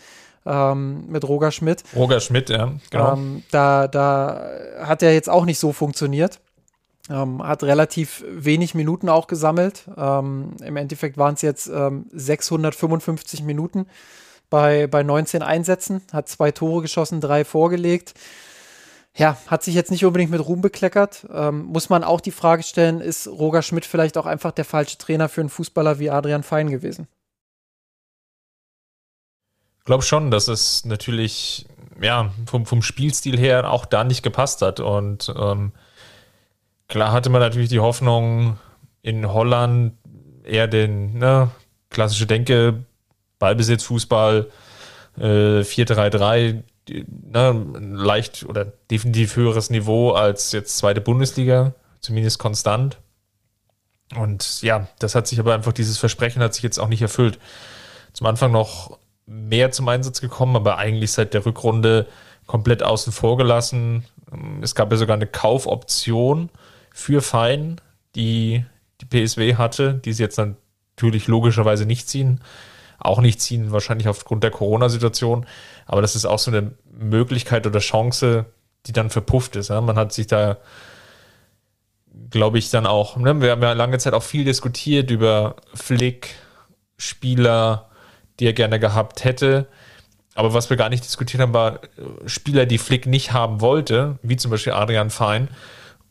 ähm, mit Roger Schmidt. Roger Schmidt, ja, genau. Ähm, da, da hat er jetzt auch nicht so funktioniert. Ähm, hat relativ wenig Minuten auch gesammelt. Ähm, Im Endeffekt waren es jetzt 655 ähm, Minuten bei, bei 19 Einsätzen. Hat zwei Tore geschossen, drei vorgelegt. Ja, hat sich jetzt nicht unbedingt mit Ruhm bekleckert. Ähm, muss man auch die Frage stellen, ist Roger Schmidt vielleicht auch einfach der falsche Trainer für einen Fußballer wie Adrian Fein gewesen? glaube schon, dass es natürlich ja, vom, vom Spielstil her auch da nicht gepasst hat. Und ähm, klar hatte man natürlich die Hoffnung, in Holland eher den ne, klassische Denke, Ballbesitz, Fußball, äh, 4-3-3, ne, leicht oder definitiv höheres Niveau als jetzt zweite Bundesliga, zumindest konstant. Und ja, das hat sich aber einfach, dieses Versprechen hat sich jetzt auch nicht erfüllt. Zum Anfang noch mehr zum Einsatz gekommen, aber eigentlich seit der Rückrunde komplett außen vor gelassen. Es gab ja sogar eine Kaufoption für Fein, die die PSW hatte, die sie jetzt natürlich logischerweise nicht ziehen. Auch nicht ziehen, wahrscheinlich aufgrund der Corona-Situation. Aber das ist auch so eine Möglichkeit oder Chance, die dann verpufft ist. Man hat sich da, glaube ich, dann auch, ne? wir haben ja lange Zeit auch viel diskutiert über Flick, Spieler, die er gerne gehabt hätte. Aber was wir gar nicht diskutiert haben, war Spieler, die Flick nicht haben wollte, wie zum Beispiel Adrian Fein.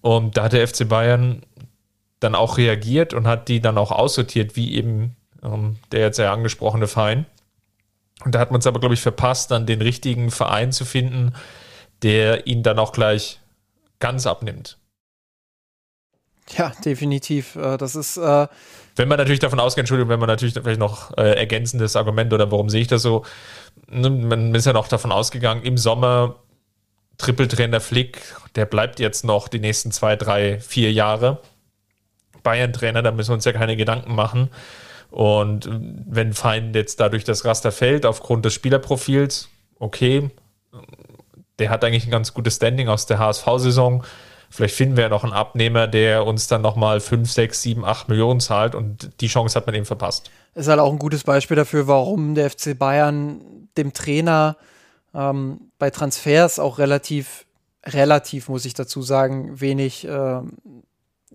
Und da hat der FC Bayern dann auch reagiert und hat die dann auch aussortiert, wie eben ähm, der jetzt ja angesprochene Fein. Und da hat man es aber, glaube ich, verpasst, dann den richtigen Verein zu finden, der ihn dann auch gleich ganz abnimmt. Ja, definitiv. Äh, das ist. Äh wenn man natürlich davon ausgeht, Entschuldigung, wenn man natürlich vielleicht noch äh, ergänzendes Argument oder warum sehe ich das so? Man ist ja noch davon ausgegangen, im Sommer Trippeltrainer Flick, der bleibt jetzt noch die nächsten zwei, drei, vier Jahre. Bayern-Trainer, da müssen wir uns ja keine Gedanken machen. Und wenn Fein jetzt dadurch das Raster fällt, aufgrund des Spielerprofils, okay, der hat eigentlich ein ganz gutes Standing aus der HSV-Saison Vielleicht finden wir ja noch einen Abnehmer, der uns dann nochmal 5, 6, 7, 8 Millionen zahlt und die Chance hat man eben verpasst. Ist halt auch ein gutes Beispiel dafür, warum der FC Bayern dem Trainer ähm, bei Transfers auch relativ, relativ, muss ich dazu sagen, wenig äh,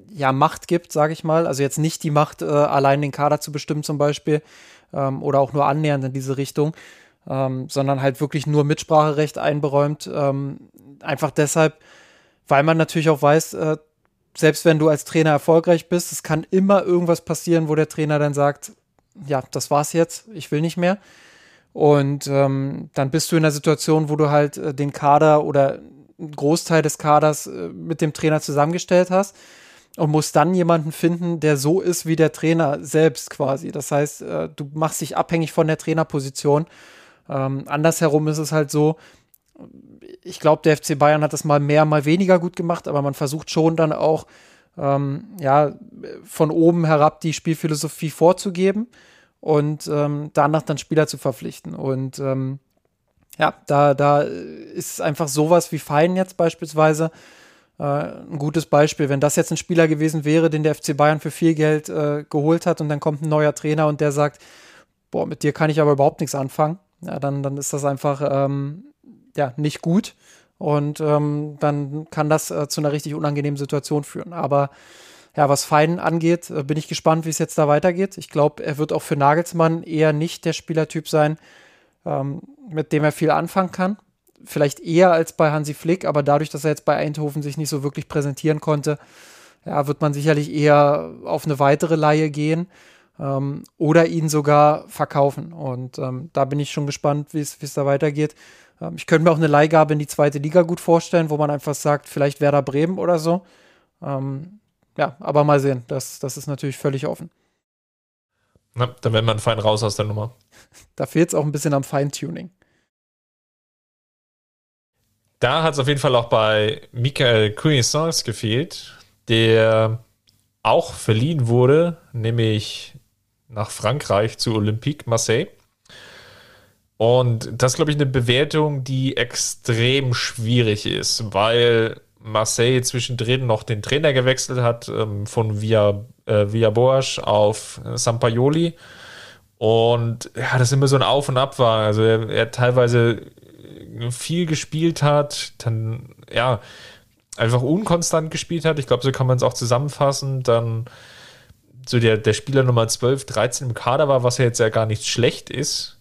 ja, Macht gibt, sage ich mal. Also jetzt nicht die Macht, äh, allein den Kader zu bestimmen zum Beispiel ähm, oder auch nur annähernd in diese Richtung, ähm, sondern halt wirklich nur Mitspracherecht einberäumt. Ähm, einfach deshalb, weil man natürlich auch weiß, äh, selbst wenn du als Trainer erfolgreich bist, es kann immer irgendwas passieren, wo der Trainer dann sagt, ja, das war's jetzt, ich will nicht mehr. Und ähm, dann bist du in der Situation, wo du halt äh, den Kader oder einen Großteil des Kaders äh, mit dem Trainer zusammengestellt hast und musst dann jemanden finden, der so ist wie der Trainer selbst quasi. Das heißt, äh, du machst dich abhängig von der Trainerposition. Ähm, andersherum ist es halt so, ich glaube, der FC Bayern hat das mal mehr, mal weniger gut gemacht, aber man versucht schon dann auch, ähm, ja, von oben herab die Spielphilosophie vorzugeben. Und ähm, danach dann Spieler zu verpflichten. Und ähm, ja, da, da ist einfach sowas wie Fein jetzt beispielsweise äh, ein gutes Beispiel. Wenn das jetzt ein Spieler gewesen wäre, den der FC Bayern für viel Geld äh, geholt hat und dann kommt ein neuer Trainer und der sagt, boah, mit dir kann ich aber überhaupt nichts anfangen, ja, dann, dann ist das einfach ähm, ja, nicht gut. Und ähm, dann kann das äh, zu einer richtig unangenehmen Situation führen. Aber ja, was Fein angeht, äh, bin ich gespannt, wie es jetzt da weitergeht. Ich glaube, er wird auch für Nagelsmann eher nicht der Spielertyp sein, ähm, mit dem er viel anfangen kann. Vielleicht eher als bei Hansi Flick, aber dadurch, dass er jetzt bei Eindhoven sich nicht so wirklich präsentieren konnte, ja, wird man sicherlich eher auf eine weitere Laie gehen ähm, oder ihn sogar verkaufen. Und ähm, da bin ich schon gespannt, wie es da weitergeht. Ähm, ich könnte mir auch eine Leihgabe in die zweite Liga gut vorstellen, wo man einfach sagt, vielleicht Werder Bremen oder so. Ähm, ja, aber mal sehen. Das, das ist natürlich völlig offen. Na, dann wäre man fein raus aus der Nummer. Da fehlt es auch ein bisschen am Feintuning. Da hat es auf jeden Fall auch bei Michael Cuisance gefehlt, der auch verliehen wurde, nämlich nach Frankreich zu Olympique Marseille. Und das ist, glaube ich, eine Bewertung, die extrem schwierig ist, weil Marseille zwischendrin noch den Trainer gewechselt hat, ähm, von Via, äh, Via Boas auf Sampaioli. Und ja, das immer so ein Auf und Ab war. Also er, er teilweise viel gespielt hat, dann ja, einfach unkonstant gespielt hat. Ich glaube, so kann man es auch zusammenfassen. Dann so der, der Spieler Nummer 12, 13 im Kader war, was ja jetzt ja gar nicht schlecht ist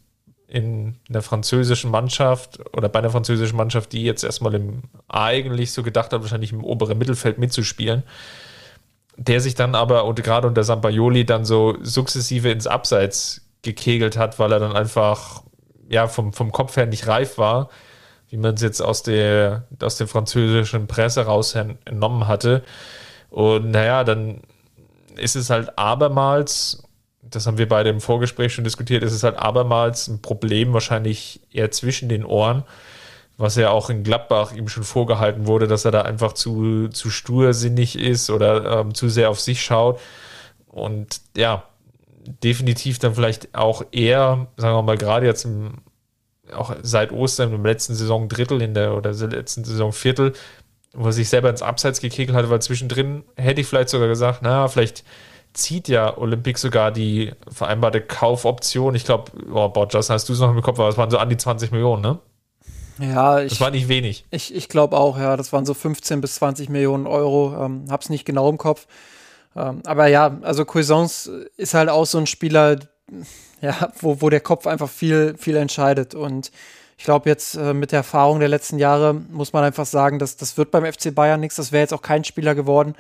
in der französischen Mannschaft oder bei einer französischen Mannschaft, die jetzt erstmal im eigentlich so gedacht hat, wahrscheinlich im oberen Mittelfeld mitzuspielen, der sich dann aber und gerade unter Sampaioli dann so sukzessive ins Abseits gekegelt hat, weil er dann einfach ja vom, vom Kopf her nicht reif war, wie man es jetzt aus der aus der französischen Presse raus entnommen hatte. Und naja, dann ist es halt abermals das haben wir beide im Vorgespräch schon diskutiert, ist es halt abermals ein Problem, wahrscheinlich eher zwischen den Ohren, was ja auch in Gladbach ihm schon vorgehalten wurde, dass er da einfach zu, zu stursinnig ist oder ähm, zu sehr auf sich schaut. Und ja, definitiv dann vielleicht auch eher, sagen wir mal, gerade jetzt im, auch seit Ostern im letzten Saison Drittel in der oder letzten Saison Viertel, wo er sich selber ins Abseits gekegelt hat, weil zwischendrin hätte ich vielleicht sogar gesagt, na, vielleicht zieht ja Olympic sogar die vereinbarte Kaufoption. Ich glaube, oh, boah, Justin, hast du es noch im Kopf, aber es waren so an die 20 Millionen, ne? Ja, ich, das war nicht wenig. Ich, ich glaube auch, ja, das waren so 15 bis 20 Millionen Euro. Ähm, hab's nicht genau im Kopf. Ähm, aber ja, also Cuisance ist halt auch so ein Spieler, ja, wo, wo der Kopf einfach viel, viel entscheidet. Und ich glaube, jetzt äh, mit der Erfahrung der letzten Jahre muss man einfach sagen, dass das wird beim FC Bayern nichts. Das wäre jetzt auch kein Spieler geworden,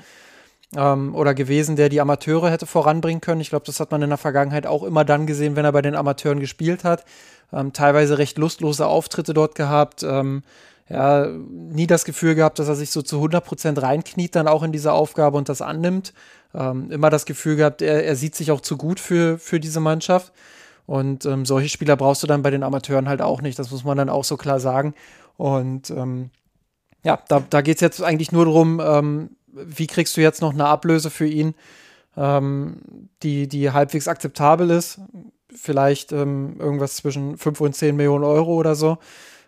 ähm, oder gewesen, der die Amateure hätte voranbringen können. Ich glaube, das hat man in der Vergangenheit auch immer dann gesehen, wenn er bei den Amateuren gespielt hat. Ähm, teilweise recht lustlose Auftritte dort gehabt. Ähm, ja, nie das Gefühl gehabt, dass er sich so zu 100 Prozent reinkniet dann auch in diese Aufgabe und das annimmt. Ähm, immer das Gefühl gehabt, er, er sieht sich auch zu gut für, für diese Mannschaft. Und ähm, solche Spieler brauchst du dann bei den Amateuren halt auch nicht. Das muss man dann auch so klar sagen. Und ähm, ja, da, da geht es jetzt eigentlich nur darum, ähm, wie kriegst du jetzt noch eine Ablöse für ihn, ähm, die, die halbwegs akzeptabel ist? Vielleicht ähm, irgendwas zwischen 5 und 10 Millionen Euro oder so.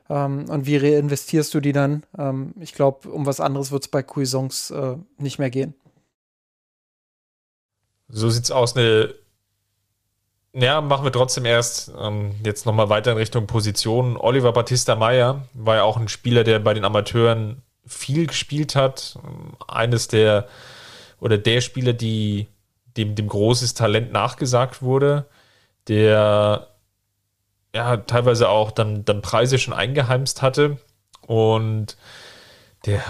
Ähm, und wie reinvestierst du die dann? Ähm, ich glaube, um was anderes wird es bei Cuisance äh, nicht mehr gehen. So sieht's aus. Eine ja, machen wir trotzdem erst ähm, jetzt nochmal weiter in Richtung Position. Oliver Battista Meyer war ja auch ein Spieler, der bei den Amateuren viel gespielt hat. Eines der oder der Spieler, die dem, dem großes Talent nachgesagt wurde, der ja teilweise auch dann, dann Preise schon eingeheimst hatte. Und der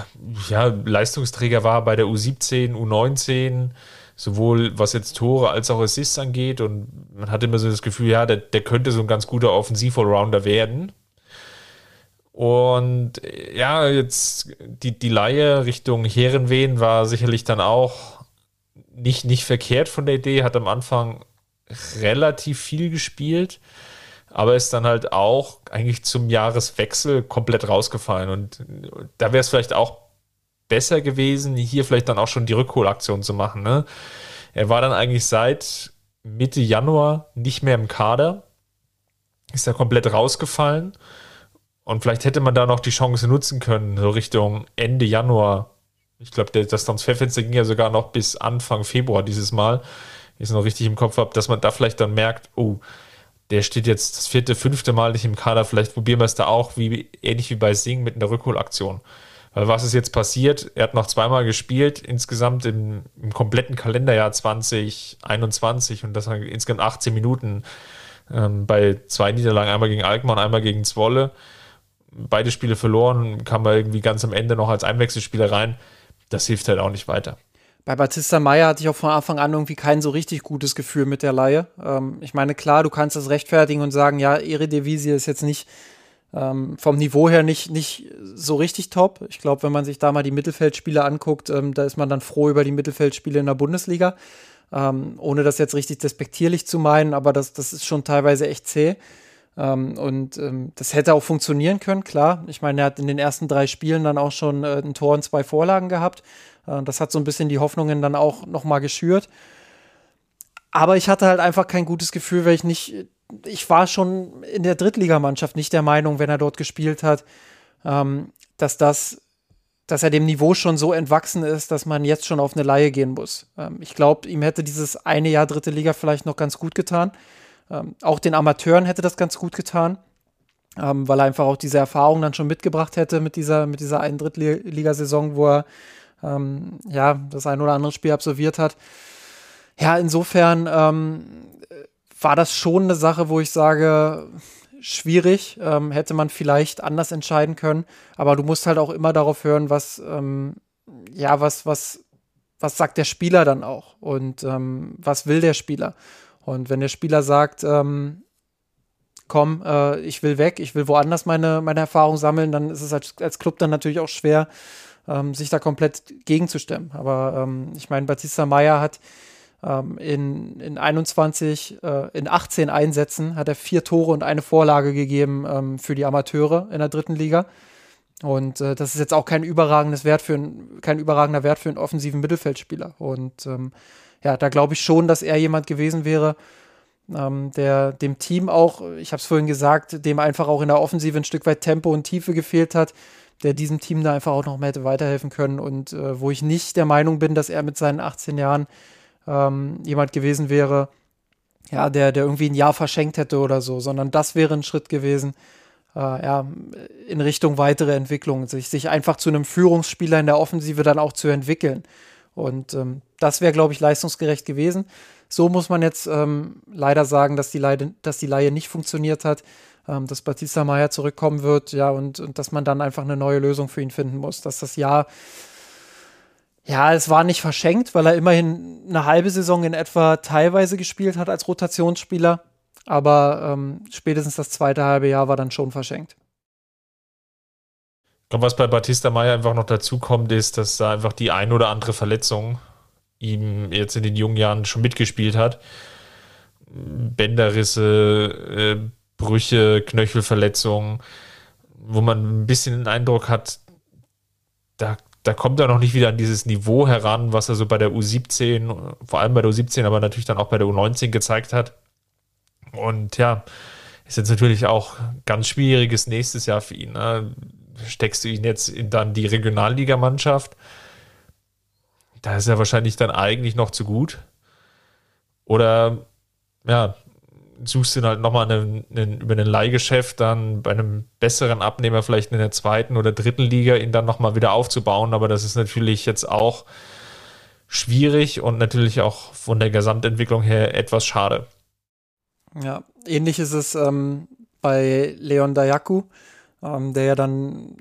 ja Leistungsträger war bei der U17, U19, sowohl was jetzt Tore als auch Assists angeht. Und man hatte immer so das Gefühl, ja, der, der könnte so ein ganz guter Offensiv-Allrounder werden und ja, jetzt die, die Laie Richtung Herrenwehen war sicherlich dann auch nicht, nicht verkehrt von der Idee, hat am Anfang relativ viel gespielt, aber ist dann halt auch eigentlich zum Jahreswechsel komplett rausgefallen. Und da wäre es vielleicht auch besser gewesen, hier vielleicht dann auch schon die Rückholaktion zu machen. Ne? Er war dann eigentlich seit Mitte Januar nicht mehr im Kader. Ist ja komplett rausgefallen. Und vielleicht hätte man da noch die Chance nutzen können, so Richtung Ende Januar. Ich glaube, das Transferfenster ging ja sogar noch bis Anfang Februar dieses Mal. Ich es noch richtig im Kopf habe, dass man da vielleicht dann merkt, oh, der steht jetzt das vierte, fünfte Mal nicht im Kader. Vielleicht probieren wir es da auch, wie, ähnlich wie bei Sing mit einer Rückholaktion. Weil was ist jetzt passiert? Er hat noch zweimal gespielt, insgesamt im, im kompletten Kalenderjahr 2021 und das insgesamt 18 Minuten ähm, bei zwei Niederlagen, einmal gegen Alkmaar, einmal gegen Zwolle beide Spiele verloren, kam man irgendwie ganz am Ende noch als Einwechselspieler rein. Das hilft halt auch nicht weiter. Bei Batista Meyer hatte ich auch von Anfang an irgendwie kein so richtig gutes Gefühl mit der Laie. Ähm, ich meine, klar, du kannst das rechtfertigen und sagen, ja, Eredivisie ist jetzt nicht ähm, vom Niveau her nicht, nicht so richtig top. Ich glaube, wenn man sich da mal die Mittelfeldspiele anguckt, ähm, da ist man dann froh über die Mittelfeldspiele in der Bundesliga. Ähm, ohne das jetzt richtig despektierlich zu meinen, aber das, das ist schon teilweise echt zäh. Ähm, und ähm, das hätte auch funktionieren können, klar. Ich meine, er hat in den ersten drei Spielen dann auch schon äh, ein Tor und zwei Vorlagen gehabt. Äh, das hat so ein bisschen die Hoffnungen dann auch nochmal geschürt. Aber ich hatte halt einfach kein gutes Gefühl, weil ich nicht, ich war schon in der Drittligamannschaft nicht der Meinung, wenn er dort gespielt hat, ähm, dass das, dass er dem Niveau schon so entwachsen ist, dass man jetzt schon auf eine Laie gehen muss. Ähm, ich glaube, ihm hätte dieses eine Jahr dritte Liga vielleicht noch ganz gut getan. Ähm, auch den Amateuren hätte das ganz gut getan, ähm, weil er einfach auch diese Erfahrung dann schon mitgebracht hätte mit dieser, mit dieser einen Drittligasaison, wo er ähm, ja das ein oder andere Spiel absolviert hat. Ja, insofern ähm, war das schon eine Sache, wo ich sage, schwierig, ähm, hätte man vielleicht anders entscheiden können, aber du musst halt auch immer darauf hören, was, ähm, ja, was, was, was sagt der Spieler dann auch und was will der Spieler. Und wenn der Spieler sagt, ähm, komm, äh, ich will weg, ich will woanders meine, meine Erfahrung sammeln, dann ist es als, als Club dann natürlich auch schwer, ähm, sich da komplett gegenzustemmen. Aber ähm, ich meine, Batista Meyer hat ähm, in, in 21, äh, in 18 Einsätzen hat er vier Tore und eine Vorlage gegeben ähm, für die Amateure in der dritten Liga. Und äh, das ist jetzt auch kein überragendes Wert für ein, kein überragender Wert für einen offensiven Mittelfeldspieler. Und ähm, ja, da glaube ich schon, dass er jemand gewesen wäre, ähm, der dem Team auch, ich habe es vorhin gesagt, dem einfach auch in der Offensive ein Stück weit Tempo und Tiefe gefehlt hat, der diesem Team da einfach auch noch mehr hätte weiterhelfen können und äh, wo ich nicht der Meinung bin, dass er mit seinen 18 Jahren ähm, jemand gewesen wäre, ja, der, der irgendwie ein Jahr verschenkt hätte oder so, sondern das wäre ein Schritt gewesen, äh, ja, in Richtung weitere Entwicklung, sich, sich einfach zu einem Führungsspieler in der Offensive dann auch zu entwickeln. Und ähm, das wäre, glaube ich, leistungsgerecht gewesen. So muss man jetzt ähm, leider sagen, dass die, Leide, dass die Laie nicht funktioniert hat, ähm, dass Batista Meyer zurückkommen wird, ja, und, und dass man dann einfach eine neue Lösung für ihn finden muss. Dass das Jahr, ja, es war nicht verschenkt, weil er immerhin eine halbe Saison in etwa teilweise gespielt hat als Rotationsspieler. Aber ähm, spätestens das zweite halbe Jahr war dann schon verschenkt. Und was bei Batista Meyer einfach noch dazu kommt, ist, dass da einfach die ein oder andere Verletzung ihm jetzt in den jungen Jahren schon mitgespielt hat. Bänderrisse, äh, Brüche, Knöchelverletzungen, wo man ein bisschen den Eindruck hat, da, da kommt er noch nicht wieder an dieses Niveau heran, was er so bei der U17, vor allem bei der U17, aber natürlich dann auch bei der U19 gezeigt hat. Und ja, ist jetzt natürlich auch ganz schwieriges nächstes Jahr für ihn. Ne? Steckst du ihn jetzt in dann die Regionalligamannschaft, da ist er wahrscheinlich dann eigentlich noch zu gut. Oder ja, suchst du halt nochmal einen, einen, über ein Leihgeschäft dann bei einem besseren Abnehmer vielleicht in der zweiten oder dritten Liga ihn dann nochmal wieder aufzubauen. Aber das ist natürlich jetzt auch schwierig und natürlich auch von der Gesamtentwicklung her etwas schade. Ja, ähnlich ist es ähm, bei Leon Dayaku ähm, der ja dann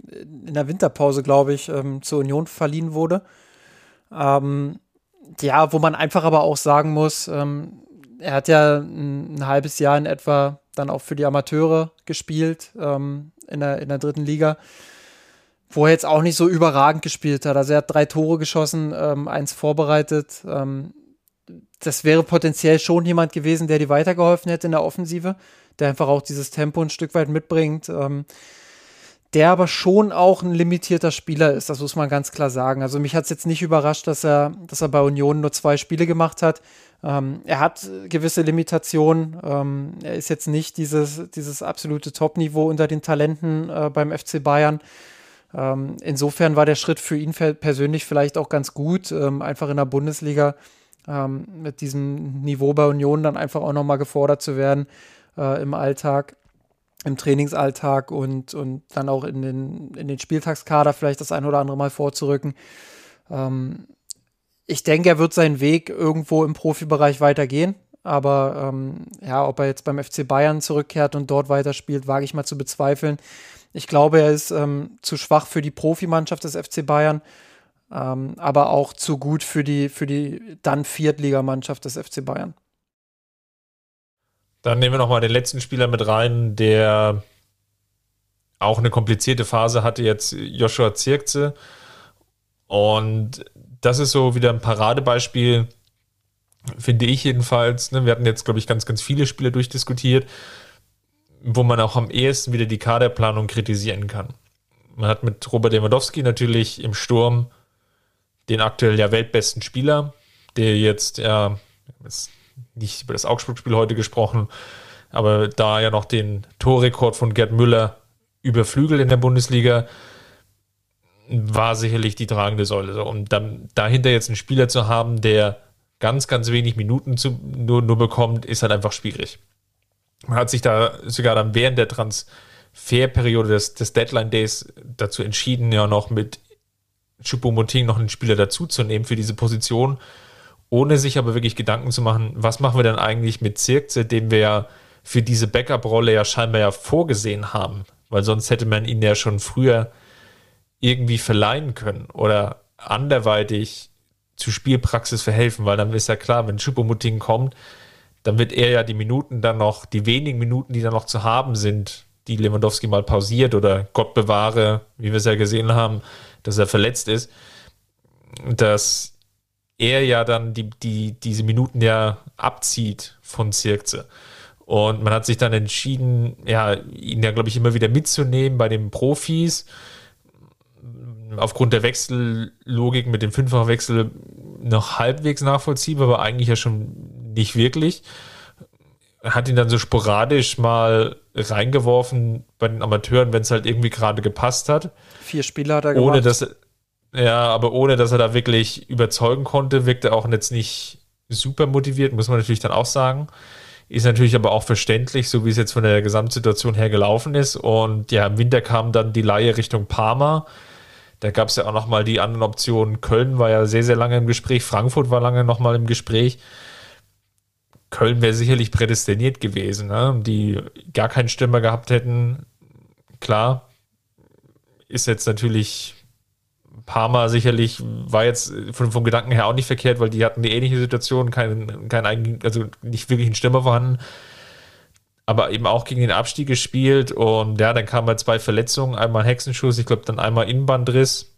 in der Winterpause, glaube ich, ähm, zur Union verliehen wurde. Ähm, ja, wo man einfach aber auch sagen muss, ähm, er hat ja ein, ein, halbes Jahr in etwa dann auch für die Amateure gespielt ähm, in, der, in der dritten Liga, wo er jetzt auch nicht so überragend gespielt hat. Also er hat drei Tore geschossen, ähm, eins vorbereitet. das wäre potenziell schon jemand gewesen, der dir weitergeholfen hätte in der Offensive, der einfach auch dieses Tempo ein Stück weit mitbringt. Ähm, der aber schon auch ein limitierter Spieler ist, das muss man ganz klar sagen. Also mich hat es jetzt nicht überrascht, dass er, dass er bei Union nur zwei Spiele gemacht hat. Ähm, er hat gewisse Limitationen. Ähm, er ist jetzt nicht dieses, dieses absolute Top-Niveau unter den Talenten äh, beim FC Bayern. Ähm, insofern war der Schritt für ihn persönlich vielleicht auch ganz gut, ähm, einfach in der Bundesliga ähm, mit diesem Niveau bei Union dann einfach auch nochmal gefordert zu werden äh, im Alltag im Trainingsalltag und, und dann auch in den, in den Spieltagskader vielleicht das ein oder andere Mal vorzurücken. Ähm, ich denke, er wird seinen Weg irgendwo im Profibereich weitergehen. Aber ähm, ja, ob er jetzt beim FC Bayern zurückkehrt und dort weiterspielt, wage ich mal zu bezweifeln. Ich glaube, er ist ähm, zu schwach für die Profimannschaft des FC Bayern, ähm, aber auch zu gut für die, für die dann Viertligamannschaft des FC Bayern. Dann nehmen wir nochmal den letzten Spieler mit rein, der auch eine komplizierte Phase hatte, jetzt Joshua Zirkze. Und das ist so wieder ein Paradebeispiel, finde ich jedenfalls. Ne? Wir hatten jetzt, glaube ich, ganz, ganz viele Spiele durchdiskutiert, wo man auch am ehesten wieder die Kaderplanung kritisieren kann. Man hat mit Robert Lewandowski natürlich im Sturm den aktuell ja weltbesten Spieler, der jetzt ja, jetzt nicht über das Augsburg-Spiel heute gesprochen, aber da ja noch den Torrekord von Gerd Müller überflügelt in der Bundesliga, war sicherlich die tragende Säule. Und dann dahinter jetzt einen Spieler zu haben, der ganz, ganz wenig Minuten zu, nur, nur bekommt, ist halt einfach schwierig. Man hat sich da sogar dann während der Transferperiode des, des Deadline Days dazu entschieden, ja noch mit Choupo-Moting noch einen Spieler dazuzunehmen für diese Position ohne sich aber wirklich Gedanken zu machen, was machen wir denn eigentlich mit Zirkze, den wir ja für diese Backup-Rolle ja scheinbar ja vorgesehen haben, weil sonst hätte man ihn ja schon früher irgendwie verleihen können oder anderweitig zu Spielpraxis verhelfen, weil dann ist ja klar, wenn Schuppomuting kommt, dann wird er ja die Minuten dann noch, die wenigen Minuten, die dann noch zu haben sind, die Lewandowski mal pausiert oder Gott bewahre, wie wir es ja gesehen haben, dass er verletzt ist, dass er ja dann die, die, diese Minuten ja abzieht von Zirkze. Und man hat sich dann entschieden, ja, ihn ja, glaube ich, immer wieder mitzunehmen bei den Profis. Aufgrund der Wechsellogik mit dem Fünffachwechsel noch halbwegs nachvollziehbar, aber eigentlich ja schon nicht wirklich. Hat ihn dann so sporadisch mal reingeworfen bei den Amateuren, wenn es halt irgendwie gerade gepasst hat. Vier Spieler hat er gemacht. Ohne dass, ja, aber ohne, dass er da wirklich überzeugen konnte, wirkt er auch jetzt nicht super motiviert, muss man natürlich dann auch sagen. Ist natürlich aber auch verständlich, so wie es jetzt von der Gesamtsituation her gelaufen ist. Und ja, im Winter kam dann die Laie Richtung Parma. Da gab es ja auch nochmal die anderen Optionen. Köln war ja sehr, sehr lange im Gespräch. Frankfurt war lange nochmal im Gespräch. Köln wäre sicherlich prädestiniert gewesen, ne? die gar keinen Stürmer gehabt hätten. Klar, ist jetzt natürlich Parma sicherlich war jetzt vom, vom Gedanken her auch nicht verkehrt, weil die hatten eine ähnliche Situation, kein, kein eigen, also nicht wirklich ein Stürmer vorhanden, aber eben auch gegen den Abstieg gespielt und ja, dann kamen halt zwei Verletzungen, einmal ein Hexenschuss, ich glaube dann einmal Innenbandriss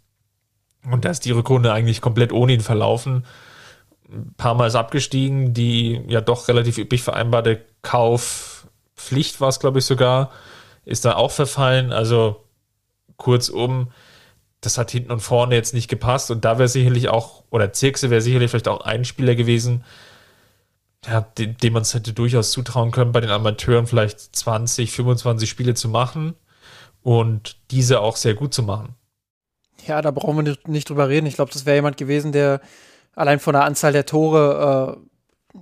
und da ist die Rückrunde eigentlich komplett ohne ihn verlaufen. Parma ist abgestiegen, die ja doch relativ üblich vereinbarte Kaufpflicht war es, glaube ich, sogar, ist da auch verfallen. Also kurzum, das hat hinten und vorne jetzt nicht gepasst. Und da wäre sicherlich auch, oder Zirkse wäre sicherlich vielleicht auch ein Spieler gewesen, ja, dem, dem man es hätte durchaus zutrauen können, bei den Amateuren vielleicht 20, 25 Spiele zu machen und diese auch sehr gut zu machen. Ja, da brauchen wir nicht, drüber reden. Ich glaube, das wäre jemand gewesen, der allein von der Anzahl der Tore äh,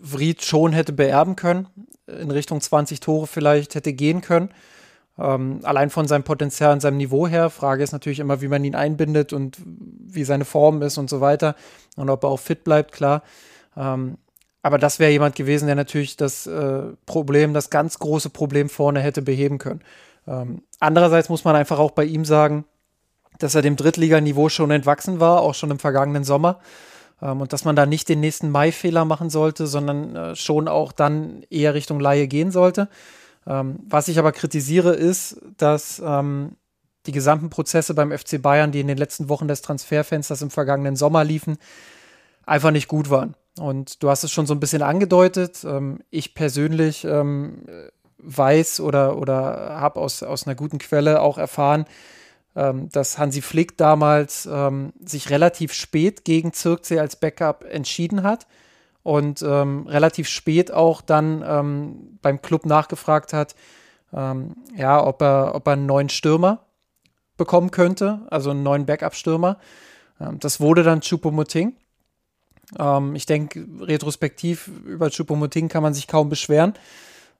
Vried schon hätte beerben können, in Richtung 20 Tore vielleicht hätte gehen können. Ähm, allein von seinem Potenzial und seinem Niveau her. Frage ist natürlich immer, wie man ihn einbindet und wie seine Form ist und so weiter. Und ob er auch fit bleibt, klar. Ähm, aber das wäre jemand gewesen, der natürlich das äh, Problem, das ganz große Problem vorne hätte beheben können. Ähm, andererseits muss man einfach auch bei ihm sagen, dass er dem Drittliganiveau schon entwachsen war, auch schon im vergangenen Sommer. Ähm, und dass man da nicht den nächsten Mai-Fehler machen sollte, sondern äh, schon auch dann eher Richtung Laie gehen sollte. Ähm, was ich aber kritisiere, ist, dass ähm, die gesamten Prozesse beim FC Bayern, die in den letzten Wochen des Transferfensters im vergangenen Sommer liefen, einfach nicht gut waren. Und du hast es schon so ein bisschen angedeutet. Ähm, ich persönlich ähm, weiß oder, oder habe aus, aus einer guten Quelle auch erfahren, ähm, dass Hansi Flick damals ähm, sich relativ spät gegen Zirkzee als Backup entschieden hat und ähm, relativ spät auch dann ähm, beim Club nachgefragt hat, ähm, ja, ob er, ob er einen neuen Stürmer bekommen könnte, also einen neuen Backup-Stürmer. Ähm, das wurde dann Choupo-Moting. ich denke, retrospektiv über Choupo-Moting kann man sich kaum beschweren.